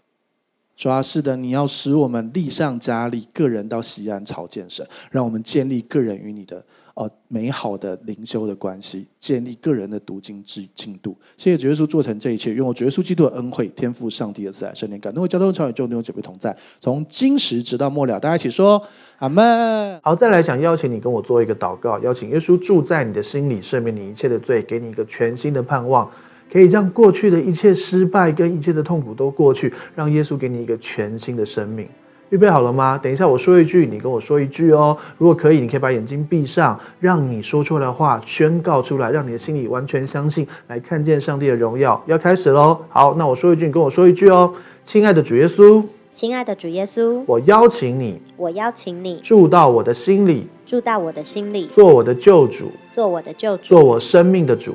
主要是的，你要使我们立上加力，个人到西安朝见神，让我们建立个人与你的。哦，美好的灵修的关系，建立个人的读经之进度。谢谢主耶稣做成这一切，用我主耶稣基督的恩惠，天赋上帝的慈爱，圣灵感动，交通桥与众弟兄姐妹同在，从今时直到末了。大家一起说阿门。好，再来想邀请你跟我做一个祷告，邀请耶稣住在你的心里，赦免你一切的罪，给你一个全新的盼望，可以让过去的一切失败跟一切的痛苦都过去，让耶稣给你一个全新的生命。预备好了吗？等一下我说一句，你跟我说一句哦。如果可以，你可以把眼睛闭上，让你说出来的话宣告出来，让你的心里完全相信，来看见上帝的荣耀。要开始喽！好，那我说一句，你跟我说一句哦。亲爱的主耶稣，亲爱的主耶稣，我邀请你，我邀请你住到我的心里，住到我的心里，做我的救主，做我的救主，做我生命的主。